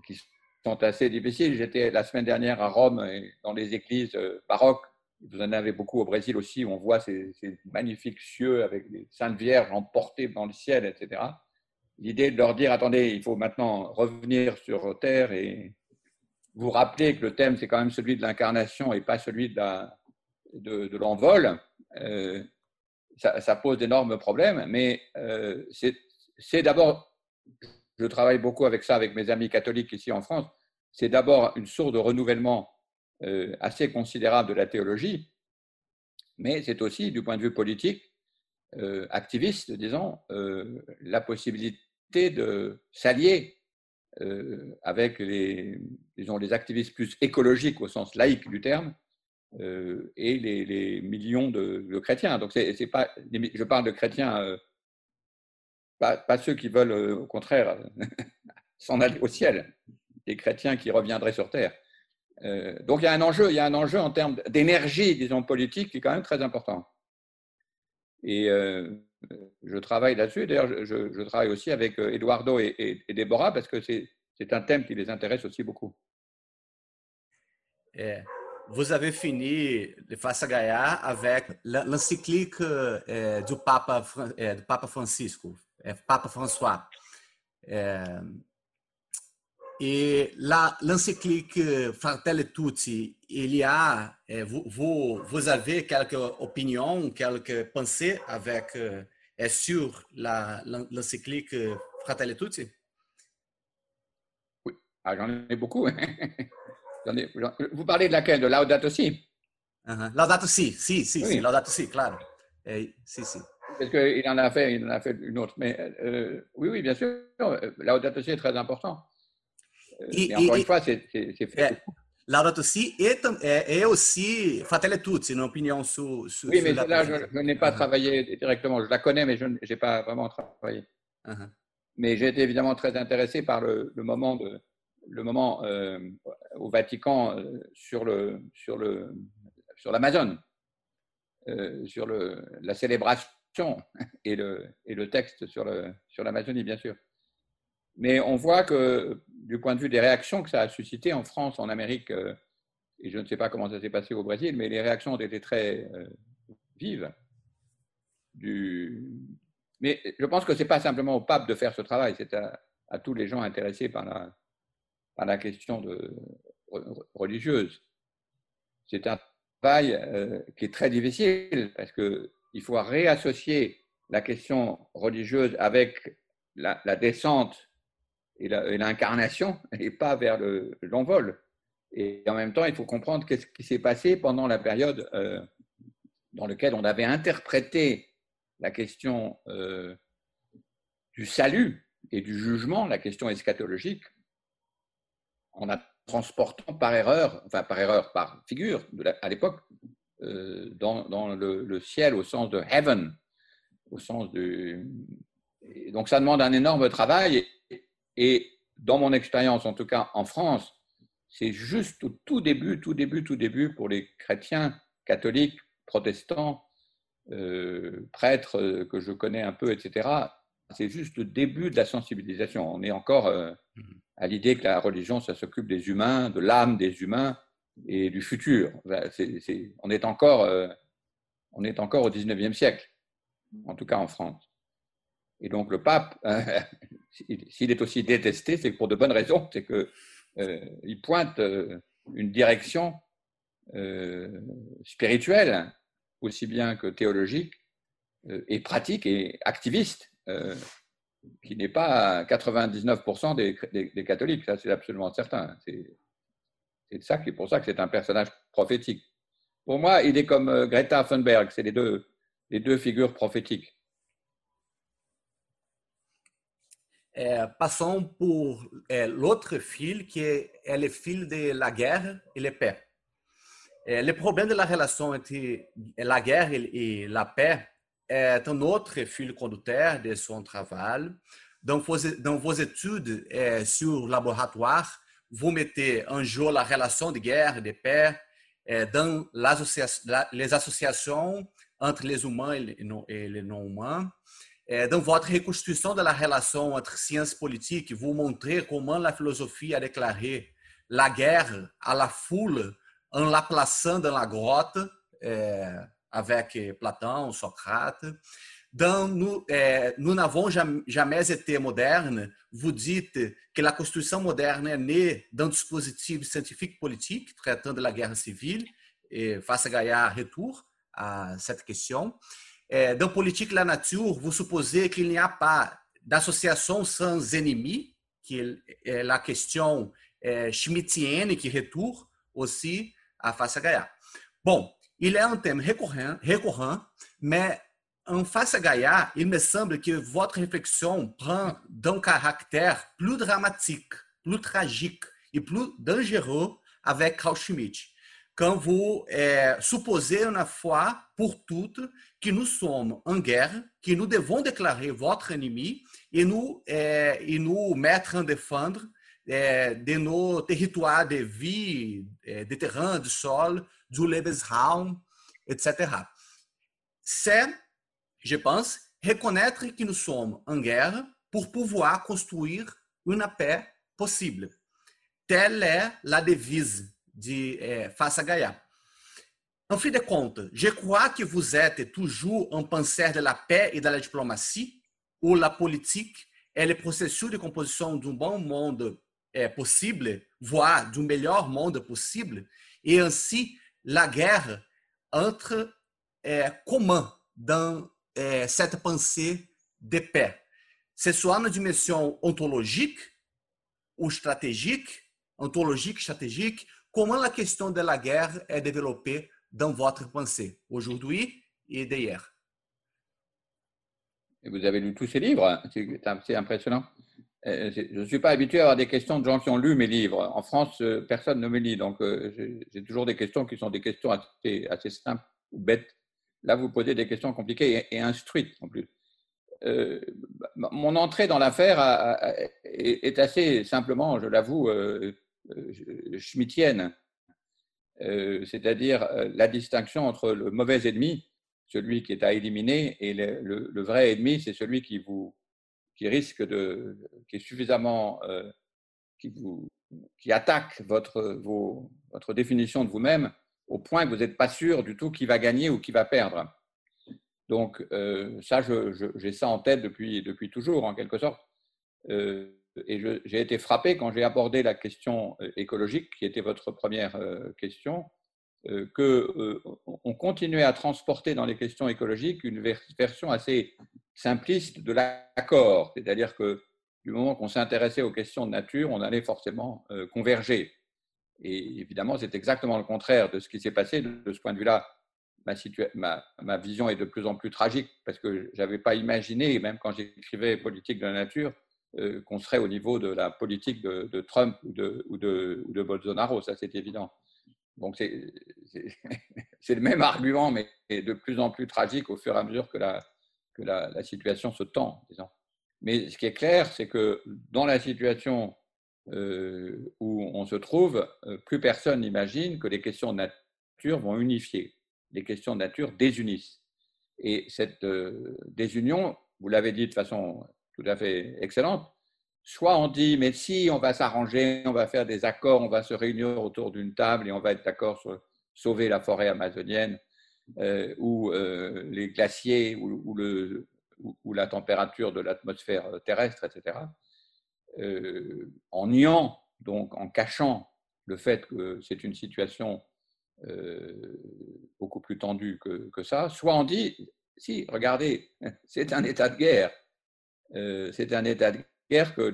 qui sont assez difficiles. J'étais la semaine dernière à Rome, dans les églises euh, baroques. Vous en avez beaucoup au Brésil aussi, on voit ces, magnifiques cieux avec des saintes vierges emportées dans le ciel, etc. L'idée de leur dire, attendez, il faut maintenant revenir sur Terre et vous rappeler que le thème, c'est quand même celui de l'incarnation et pas celui de l'envol, ça, pose d'énormes problèmes, mais c'est d'abord, je travaille beaucoup avec ça, avec mes amis catholiques ici en France, c'est d'abord une source de renouvellement assez considérable de la théologie, mais c'est aussi, du point de vue politique, activiste, disons, la possibilité de s'allier avec les, disons, les activistes plus écologiques au sens laïque du terme, euh, et les, millions de, chrétiens. Donc, c'est, pas, je parle de chrétiens, euh, pas, ceux qui veulent, euh, au contraire, s'en aller au ciel, des chrétiens qui reviendraient sur terre. donc, il y a un enjeu, il y a un enjeu en termes d'énergie, disons, politique, qui est quand même très important. Et je travaille là-dessus. D'ailleurs, je, travaille aussi avec Eduardo et, Déborah parce que c'est, un thème qui les intéresse aussi beaucoup. Vous avez fini de Faça Gaia avec l'encyclique Papa, do Papa Francisco, Papa François. et l'encyclique Fratelli Tutti, il y a, vous, vous avez quelques opinions, quelques pensées avec, sur l'encyclique Fratelli Tutti? Oui, ah, j'en ai beaucoup. Vous parlez de laquelle? De Laudato Si? Uh-huh. Laudato Si, si, si, oui. Laudato Si, claro. Eh, si, si. Parce qu'il en a fait, il en a fait une autre. Mais euh, oui, oui, bien sûr, Laudato Si est très important. Euh, et, mais encore et, une fois, c'est fait. Eh, Laudato Si et, et, aussi Fratelli Tutti, une opinion sur. sur oui, mais là, je, je n'ai pas uh-huh. travaillé directement. Je la connais, mais je n'ai pas vraiment travaillé. Uh-huh. Mais j'ai été évidemment très intéressé par le, le moment de le moment euh, au Vatican euh, sur le sur le sur l'Amazone, euh, sur le, la célébration et le, et le texte sur, le, sur l'Amazonie, bien sûr. Mais on voit que du point de vue des réactions que ça a suscité en France, en Amérique, et je ne sais pas comment ça s'est passé au Brésil, mais les réactions ont été très vives. Du... Mais je pense que ce n'est pas simplement au pape de faire ce travail, c'est à, tous les gens intéressés par la, par la question de, religieuse. C'est un travail euh, qui est très difficile parce qu'il faut réassocier la question religieuse avec la, descente et l'incarnation et, pas vers l'envol. et en même temps, il faut comprendre qu'est-ce qui s'est passé pendant la période euh, dans laquelle on avait interprété la question euh, du salut et du jugement, la question eschatologique, en a transportant par erreur, enfin par erreur, par figure à l'époque, euh, dans, le, ciel au sens de heaven, au sens de. donc ça demande un énorme travail et, dans mon expérience, en tout cas en France, c'est juste au tout début, tout début, tout début pour les chrétiens, catholiques, protestants, euh, prêtres euh, que je connais un peu, etc. C'est juste le début de la sensibilisation. On est encore mmh à l'idée que la religion, ça s'occupe des humains, de l'âme des humains et du futur. on, est encore, euh, on est encore au 19e siècle, en tout cas en France. Et donc le pape, s'il est aussi détesté, c'est pour de bonnes raisons, c'est qu'il euh, pointe euh, une direction spirituelle, aussi bien que théologique, et pratique et activiste qui n'est pas 99% des, catholiques, ça c'est absolument certain. Qui pour ça que c'est un personnage prophétique. Pour moi, il est comme euh, Greta Thunberg, c'est les deux, les deux figures prophétiques. Euh, passons pour euh, l'autre fil qui est, le fil de la guerre et la paix. le problème de la relation entre la guerre et la paix est un autre fil conducteur de son travail. Dans vos, dans vos études sur laboratoire, vous mettez en jeu la relation de guerre, de paix, eh, dans les associations entre les humains et les non-humains. Eh, dans votre reconstruction de la relation entre sciences politiques, vous montrez comment la philosophie a déclaré la guerre à la foule en la plaçant dans la grotte avec Platão, Socrate. Dans nous, nous n'avons jamais été modernes. Vous dites que la construction moderne est née d'un dispositif scientifique politique traitant de la guerre civile et face à Gaillard retour à cette question. É, dans politique la nature, vous supposez qu'il n'y a pas d'association sans ennemis, qui est la question é, schmittienne qui retourne aussi à face à Gaia. Bon, il est un thème récurrent, récurrent mais en face à Gaia, il me semble que votre réflexion prend d'un caractère plus dramatique, plus tragique et plus dangereux avec Carl Schmitt. Quand vous é, supposez une fois pour toutes que nous sommes en guerre, que nous devons déclarer votre ennemi et nous, é, et nous mettre en défendre é, de nos territoires de vie, de terrain, de sol, du Lebensraum, etc. C'est je pense, reconnaître que nous sommes en guerre pour pouvoir construire une paix possible. Telle est la devise de Face à Gaia. En fin de compte, je crois que vous êtes toujours un penseur de la paix et de la diplomatie, où la politique est le processus de composition d'un bon monde eh, possible, voire d'un meilleur monde possible, et ainsi la guerre entre eh, commun dans é, cette pensée de pé. C'est soit na dimensão ontologique ou stratégique, ontologique, stratégique, comment la question de la guerre est développée dans votre pensée aujourd'hui et d'hier. Vous avez lu tous ces livres, c'est impressionnant. Euh, je ne suis pas habitué à avoir des questions de gens qui ont lu mes livres. En France, euh, personne ne me lit, donc euh, j'ai toujours des questions qui sont des questions assez, assez simples ou bêtes Là, vous posez des questions compliquées et, instruites en plus. Euh, mon entrée dans l'affaire est assez simplement, je l'avoue, euh, euh, schmittienne, c'est-à-dire la distinction entre le mauvais ennemi, celui qui est à éliminer, et le, vrai ennemi, c'est celui qui vous, qui risque de, qui est suffisamment, qui attaque votre, votre définition de vous-même au point que vous n'êtes pas sûr du tout qui va gagner ou qui va perdre. Donc, euh, ça, j'ai ça en tête depuis, depuis toujours, en quelque sorte. Euh, et j'ai été frappé quand j'ai abordé la question euh, écologique, qui était votre première question, qu'on continuait à transporter dans les questions écologiques une version assez simpliste de l'accord. C'est-à-dire que du moment qu'on s'intéressait aux questions de nature, on allait forcément converger. Et évidemment, c'est exactement le contraire de ce qui s'est passé. De ce point de vue-là, ma, vision est de plus en plus tragique parce que je n'avais pas imaginé, même quand j'écrivais politique de la nature, euh, qu'on serait au niveau de la politique de, Trump ou de, Bolsonaro. Ça, c'est évident. Donc, c'est le même argument, mais de plus en plus tragique au fur et à mesure que la, situation se tend. Mais ce qui est clair, c'est que dans la situation euh, où on se trouve, euh, plus personne n'imagine que les questions de nature vont unifier. Les questions de nature désunissent. Et cette euh, désunion, vous l'avez dit de façon tout à fait excellente, soit on dit, mais si on va s'arranger, on va faire des accords, on va se réunir autour d'une table et on va être d'accord sur sauver la forêt amazonienne ou les glaciers ou, la température de l'atmosphère terrestre, etc. Euh, en niant, donc en cachant le fait que c'est une situation euh, beaucoup plus tendue que, que, ça, soit on dit, si, regardez, c'est un état de guerre. Euh, c'est un état de guerre que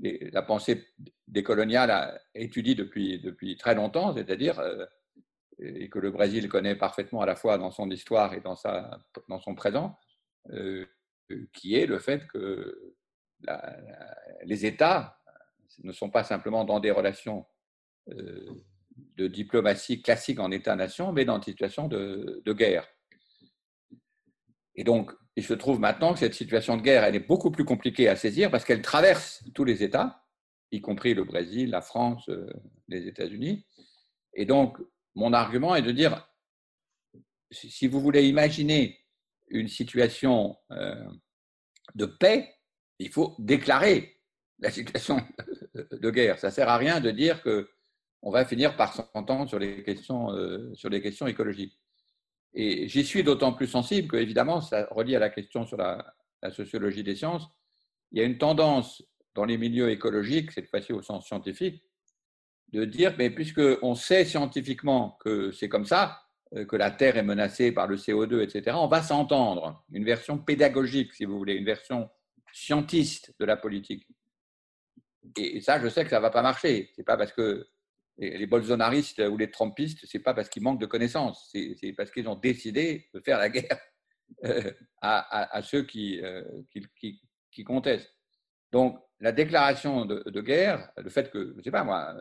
la pensée décoloniale a étudié depuis, depuis très longtemps, c'est-à-dire, et que le Brésil connaît parfaitement à la fois dans son histoire et dans, sa, dans son présent, qui est le fait que les États ne sont pas simplement dans des relations euh, de diplomatie classique en État-nation, mais dans une situation de, guerre. Et donc, il se trouve maintenant que cette situation de guerre, elle est beaucoup plus compliquée à saisir parce qu'elle traverse tous les États, y compris le Brésil, la France, euh, les États-Unis. Et donc, mon argument est de dire, si vous voulez imaginer une situation euh, de paix, il faut déclarer la situation de guerre. Ça ne sert à rien de dire qu'on va finir par s'entendre sur, les questions, euh, sur les questions écologiques. Et j'y suis d'autant plus sensible que, évidemment, ça relie à la question sur la, sociologie des sciences. Il y a une tendance dans les milieux écologiques, cette fois-ci au sens scientifique, de dire, mais puisqu'on sait scientifiquement que c'est comme ça, euh, que la Terre est menacée par le CO2, etc., on va s'entendre. Une version pédagogique, si vous voulez, une version scientiste de la politique. Et ça, je sais que ça ne va pas marcher. C'est pas parce que les bolsonaristes ou les trumpistes, c'est pas parce qu'ils manquent de connaissances, c'est parce qu'ils ont décidé de faire la guerre euh, à, ceux qui, qui, qui, contestent. Donc, la déclaration de, guerre, le fait que, je ne sais pas moi,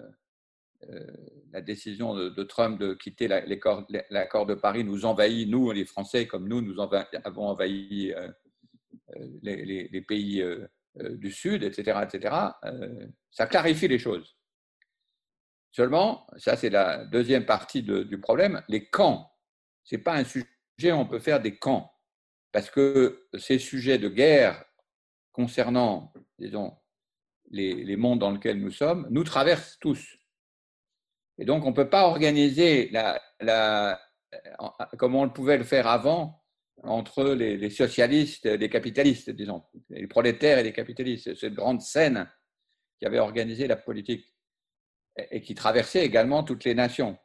euh, la décision de, Trump de quitter l'accord de Paris nous envahit, nous, les Français, comme nous, nous avons envahi euh, euh, les, pays du Sud, etc., etc., ça clarifie les choses. Seulement, ça c'est la deuxième partie du problème, les camps. Ce n'est pas un sujet on peut faire des camps, parce que ces sujets de guerre concernant, disons, les, les mondes dans lesquels nous sommes, nous traversent tous. Et donc, on ne peut pas organiser la, la, comme on pouvait le faire avant entre les, socialistes les capitalistes, disons, les prolétaires et les capitalistes. Cette grande scène qui avait organisé la politique et qui traversait également toutes les nations.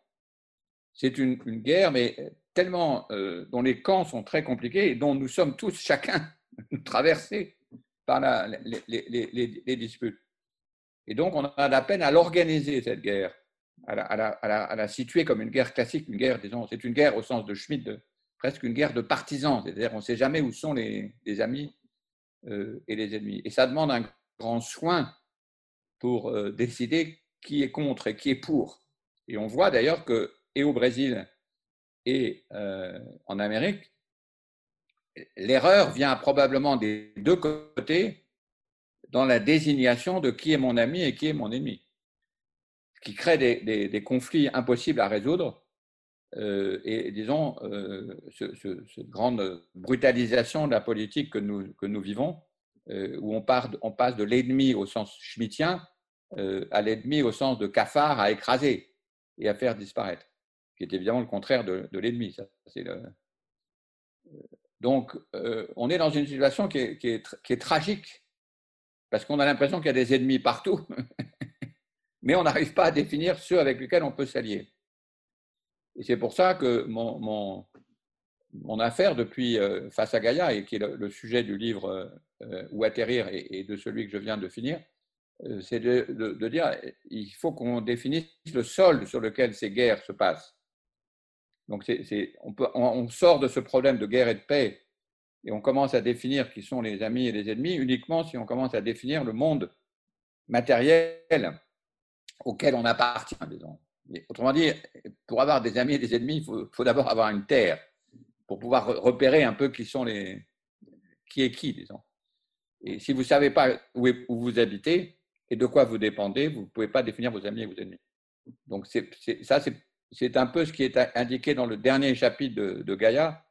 C'est une, guerre, mais tellement euh, dont les camps sont très compliqués et dont nous sommes tous chacun traversés par les, disputes. Et donc, on a la peine à l'organiser, cette guerre à la, situer comme une guerre classique, une guerre, disons, c'est une guerre au sens de Schmitt, presque une guerre de partisans, c'est-à-dire on ne sait jamais où sont les, amis euh, et les ennemis. Et ça demande un grand soin pour euh, décider qui est contre et qui est pour. Et on voit d'ailleurs que, et au Brésil et euh, en Amérique, l'erreur vient probablement des deux côtés dans la désignation de qui est mon ami et qui est mon ennemi qui crée des, conflits impossibles à résoudre. Euh, et disons, euh, cette grande brutalisation de la politique que nous, que nous vivons, euh, où on, passe de l'ennemi au sens schmittien à l'ennemi au sens de cafard à écraser et à faire disparaître, qui est évidemment le contraire de, l'ennemi. Donc, on est dans une situation qui est tragique, parce qu'on a l'impression qu'il y a des ennemis partout, mais on n'arrive pas à définir ceux avec lesquels on peut s'allier. Et c'est pour ça que mon, affaire depuis euh, Face à Gaïa, et qui est le, sujet du livre euh, Où atterrir et, de celui que je viens de finir, euh, c'est de, dire il faut qu'on définisse le sol sur lequel ces guerres se passent. Donc on, sort de ce problème de guerre et de paix et on commence à définir qui sont les amis et les ennemis uniquement si on commence à définir le monde matériel auquel on appartient, disons. Autrement dit, pour avoir des amis et des ennemis, il faut, d'abord avoir une terre pour pouvoir repérer un peu qui sont les qui est qui, disons. Et si vous ne savez pas où, vous habitez et de quoi vous dépendez, vous ne pouvez pas définir vos amis et vos ennemis. Donc ça, c'est, un peu ce qui est indiqué dans le dernier chapitre de, Gaïa,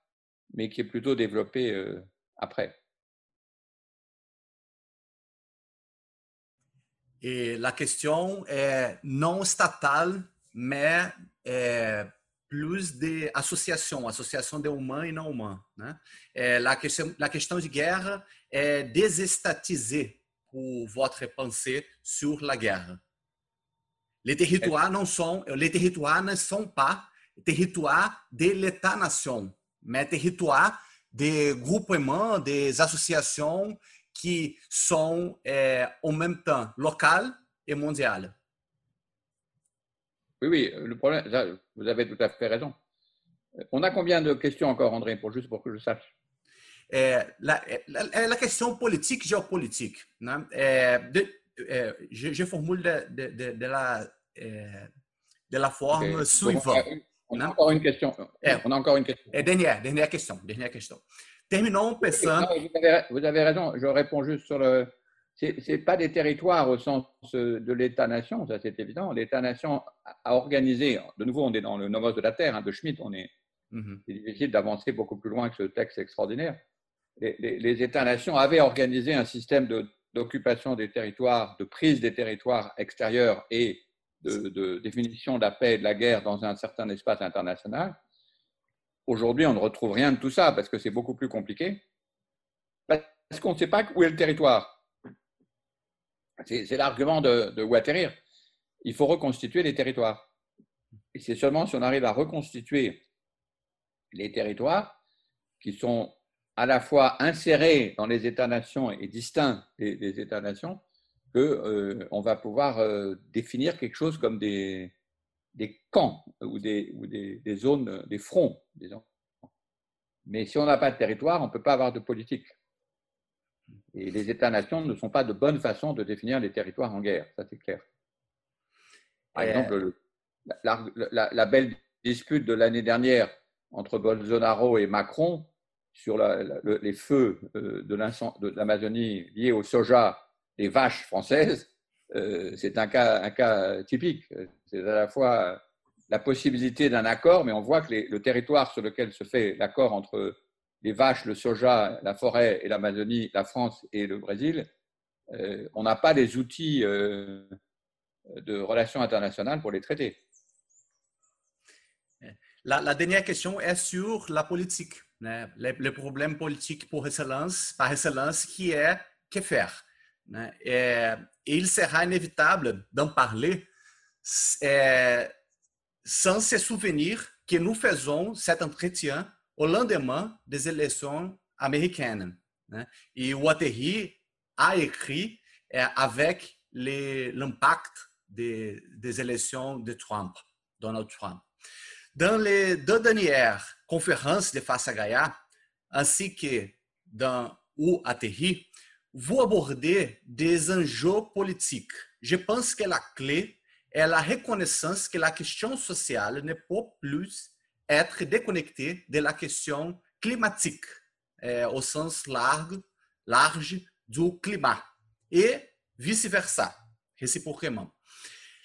mais qui est plutôt développé euh, après. Et la question est non statale, mais é plus de associação, associação de humain e não humain. Né? É, la, question, la question de guerre est désestatiser pour votre pensée sur la guerre. Les territoires não sont, les territoires ne sont pas territoires de l'État-nation, mais territoires des groupements, des associations qui sont euh, en même temps locales et mondiales. Oui, oui, le problème, vous avez tout à fait raison. On a combien de questions encore, André, pour juste pour que je sache? Euh, la, la, la, question politique, géopolitique. Né? É, de, é, je, je, formule de, de, de, la, é, de la forme okay. suivante. On a encore une question. on a encore une question. dernière, dernière question. Dernière question. Terminons pensant. Vous avez, raison, je réponds juste sur le. Ce n'est pas des territoires au sens de l'État-nation, ça c'est évident. L'État-nation a organisé, de nouveau on est dans le nomos de la Terre, hein, de Schmitt, on est, mm-hmm. c'est difficile d'avancer beaucoup plus loin que ce texte extraordinaire. Les, États-nations avaient organisé un système d'occupation des territoires, de prise des territoires extérieurs et de, de, définition de la paix et de la guerre dans un certain espace international. Aujourd'hui, on ne retrouve rien de tout ça parce que c'est beaucoup plus compliqué. Parce qu'on ne sait pas où est le territoire. C'est l'argument de, de. Il faut reconstituer les territoires. Et c'est seulement si on arrive à reconstituer les territoires qui sont à la fois insérés dans les États-nations et distincts des, États-nations, qu'on euh, on va pouvoir euh, définir quelque chose comme des, camps ou, des, ou des, zones, des fronts, disons. Mais si on n'a pas de territoire, on ne peut pas avoir de politique. Et les États-nations ne sont pas de bonne façon de définir les territoires en guerre, ça c'est clair. Par exemple, la, belle dispute de l'année dernière entre Bolsonaro et Macron sur les feux euh, de l'Amazonie liés au soja des vaches françaises, euh, c'est un cas, un cas typique. C'est à la fois la possibilité d'un accord, mais on voit que le territoire sur lequel se fait l'accord entre les vaches, le soja, la forêt et l'Amazonie, la France et le Brésil, euh, on n'a pas les outils euh, de relations internationales pour les traiter. La, dernière question est sur la politique, le, problème politique pour excellence, par excellence, qui est que faire. Et, il sera inévitable d'en parler sans se souvenir que nous faisons cet entretien au lendemain des élections américaines. Né? E o Atterri a écrit é, avec l'impact de, des élections de Trump, Donald Trump. Dans les deux dernières conférences de Face à Gaia, ainsi que dans o Atterri, vous abordez des enjeux politiques. Je pense que la clé est la reconnaissance que la question sociale ne peut plus être déconnecté de la question climatique, é, au sens largo, large du climat, et vice-versa, réciproquement.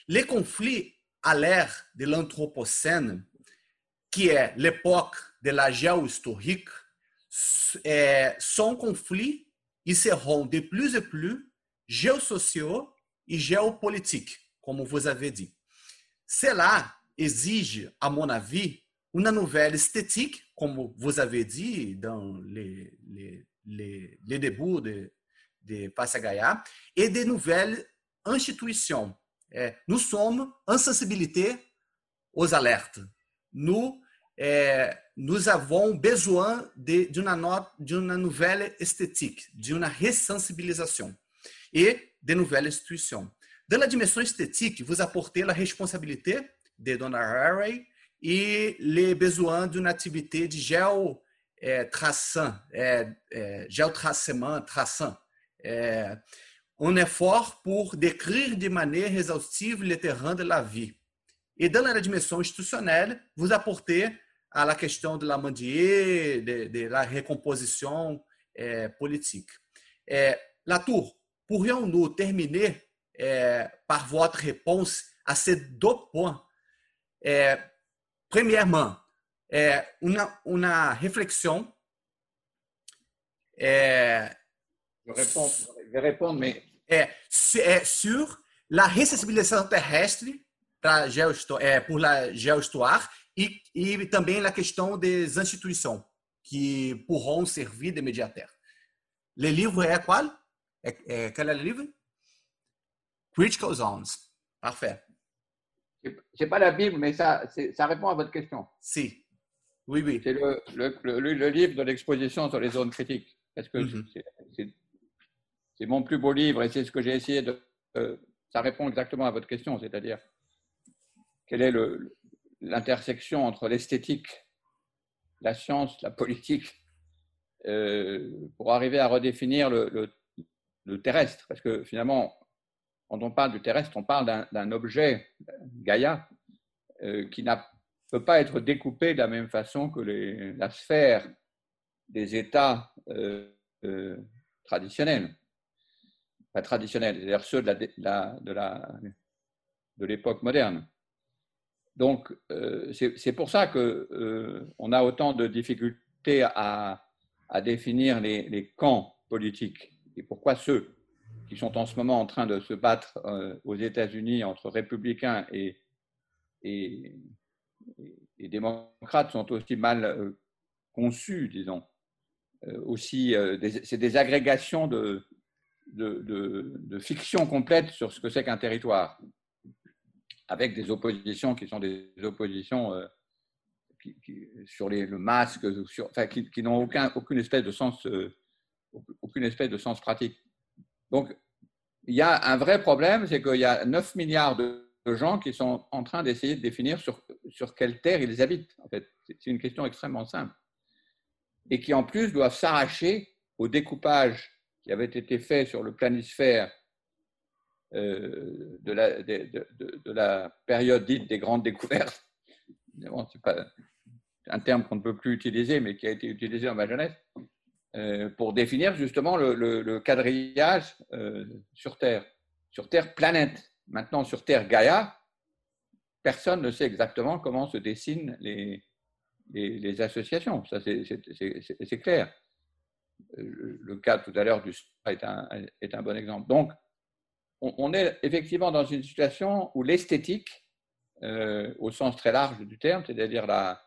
Les conflits à l'ère de l'Anthropocène, qui est l'époque de la géohistorique, é, sont conflits e seront de plus en plus géosociaux et géopolitiques, comme vous avez dit. Cela exige, à mon avis, uma novela esthétique, como vous avez dit dans les, les, les, les débuts de, de et des nouvelles institutions. É, nous sommes en sensibilité aux alertes. Nous, é, nous avons besoin de, de, uma not, de nouvelle esthétique, de uma ressensibilização e de nouvelles institutions. Dans la dimension esthétique, vous apportez la responsabilité de Donna Haraway e les besoins d'une activité de gel é, traçant, é, é, géotracement, traçant. É, un effort pour décrire de manière exhaustive le terrain de la vie. Et dans la dimension institutionnelle, vous apportez à la question de la mandier, de, de la recomposition é, politique. É, Latour, pourrions-nous terminer é, par votre réponse à ces deux points é, Premièrement, é, uma, reflexão. É, je réponds, je réponds, mais... é, é sur la terrestre para é, por la e, e também a questão des instituições que pourront servir de médiateur. Le livre é qual? É, é, qual é o livro? Critical Zones. Parfait. C'est pas la Bible, mais ça, ça répond à votre question. Si. Oui, oui. C'est le, le, le, livre de l'exposition sur les zones critiques. Parce que mhm. c'est mon plus beau livre et c'est ce que j'ai essayé de. ça répond exactement à votre question, c'est-à-dire quelle est l'intersection entre l'esthétique, la science, la politique, euh, pour arriver à redéfinir le, le, terrestre? Parce que finalement, quand on parle du terrestre, on parle d'un objet, Gaïa, euh, qui ne peut pas être découpé de la même façon que la sphère des États euh, euh, traditionnels. Pas traditionnels, c'est-à-dire ceux de l'époque moderne. Donc, c'est pour ça qu'on a autant de difficultés à, définir les, les camps politiques. Et pourquoi ceux qui sont en ce moment en train de se battre euh, aux États-Unis entre républicains et, démocrates sont aussi mal euh, conçus, disons. Euh, aussi, c'est des agrégations de, de, de, fiction complète sur ce que c'est qu'un territoire, avec des oppositions qui sont des oppositions sur le masque, enfin, qui, n'ont aucun, aucune espèce de sens, aucune espèce de sens pratique. Donc, il y a un vrai problème, c'est qu'il y a 9 milliards de, gens qui sont en train d'essayer de définir sur, quelle terre ils habitent. En fait, c'est une question extrêmement simple. Et qui en plus doivent s'arracher au découpage qui avait été fait sur le planisphère euh, de, la, de, de, la, période dite des grandes découvertes. Bon, c'est pas un terme qu'on ne peut plus utiliser, mais qui a été utilisé dans ma jeunesse. Euh, pour définir justement le, quadrillage euh, sur Terre, sur Terre planète. Maintenant, sur Terre Gaïa, personne ne sait exactement comment se dessinent les, les, associations. Ça, c'est clair. Euh, le cas tout à l'heure du est un, est un bon exemple. Donc, on, est effectivement dans une situation où l'esthétique, au sens très large du terme, c'est-à-dire la,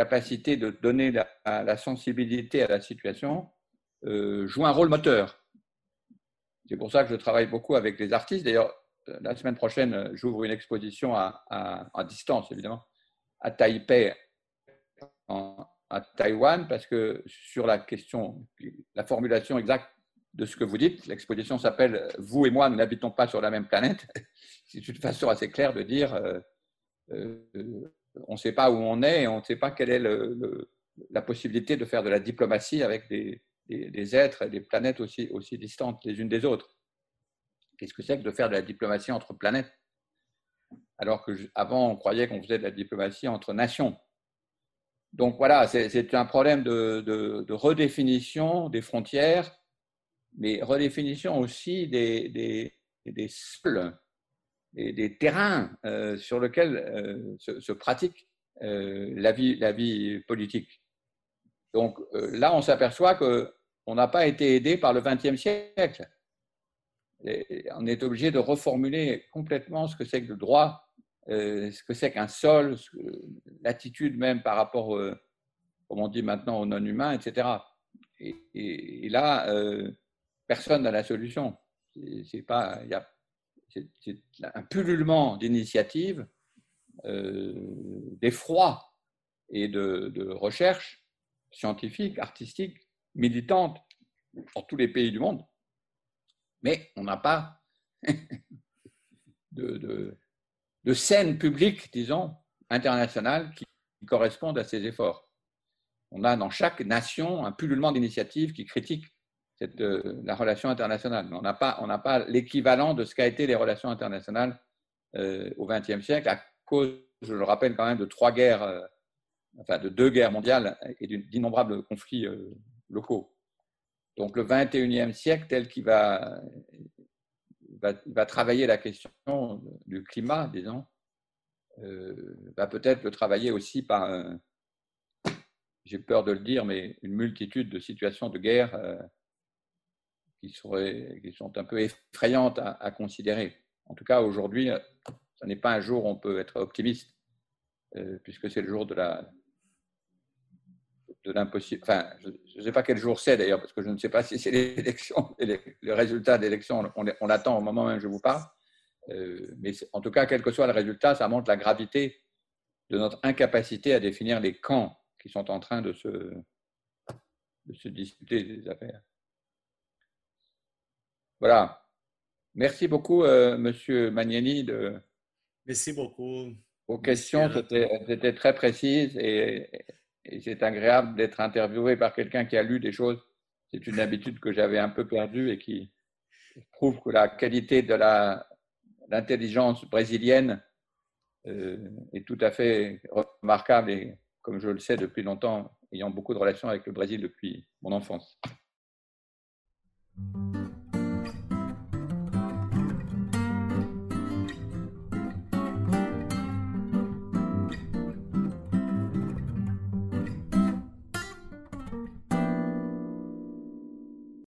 capacité de donner la, sensibilité à la situation, euh, joue un rôle moteur. C'est pour ça que je travaille beaucoup avec les artistes. D'ailleurs, la semaine prochaine, j'ouvre une exposition à, distance, évidemment, à Taipei, à Taïwan, parce que sur la question, la formulation exacte de ce que vous dites, l'exposition s'appelle Vous et moi, nous n'habitons pas sur la même planète. C'est une façon assez claire de dire euh, euh, on ne sait pas où on est et on ne sait pas quelle est la possibilité de faire de la diplomatie avec des, êtres et des planètes aussi, aussi distantes les unes des autres. Qu'est-ce que c'est que de faire de la diplomatie entre planètes? Alors qu'avant, on croyait qu'on faisait de la diplomatie entre nations. Donc voilà, c'est un problème de, redéfinition des frontières, mais redéfinition aussi des, des, des sols des, terrains euh, sur lesquels euh, se, pratique euh, la, vie, politique. Donc là, on s'aperçoit qu'on n'a pas été aidé par le XXe siècle. on est obligé de reformuler complètement ce que c'est que le droit, ce que c'est qu'un sol, l'attitude même par rapport, comme on dit maintenant, aux non-humains, etc. Et, là, personne n'a la solution. Il y a un pullulement d'initiatives, euh, d'effroi et de, recherche scientifique, artistique, militante dans tous les pays du monde. Mais on n'a pas de, de, scène publique, disons, internationale qui corresponde à ces efforts. On a dans chaque nation un pullulement d'initiatives qui critiquent euh, la relation internationale. on n'a pas, l'équivalent de ce qu'a été les relations internationales euh, au XXe siècle, à cause, je le rappelle quand même, de trois guerres, euh, enfin de deux guerres mondiales et d'innombrables conflits locaux. Donc le XXIe siècle, tel qu'il va, travailler la question du climat, disons, va peut-être le travailler aussi par, j'ai peur de le dire, mais une multitude de situations de guerre qui, sont un peu effrayantes à, considérer. En tout cas, aujourd'hui, ce n'est pas un jour où on peut être optimiste, euh, puisque c'est le jour de la l'impossible. Enfin, je ne sais pas quel jour c'est d'ailleurs, parce que je ne sais pas si c'est l'élection, le résultat de l'élection, on, l'attend au moment même où je vous parle. Euh, mais en tout cas, quel que soit le résultat, ça montre la gravité de notre incapacité à définir les camps qui sont en train de se, de se disputer des affaires. Voilà. Merci beaucoup, euh, Monsieur Magnani. De... Merci beaucoup. Vos questions, c'était très précises et, c'est agréable d'être interviewé par quelqu'un qui a lu des choses. C'est une habitude que j'avais un peu perdue et qui prouve que la qualité de l'intelligence brésilienne euh, est tout à fait remarquable et comme je le sais depuis longtemps, ayant beaucoup de relations avec le Brésil depuis mon enfance.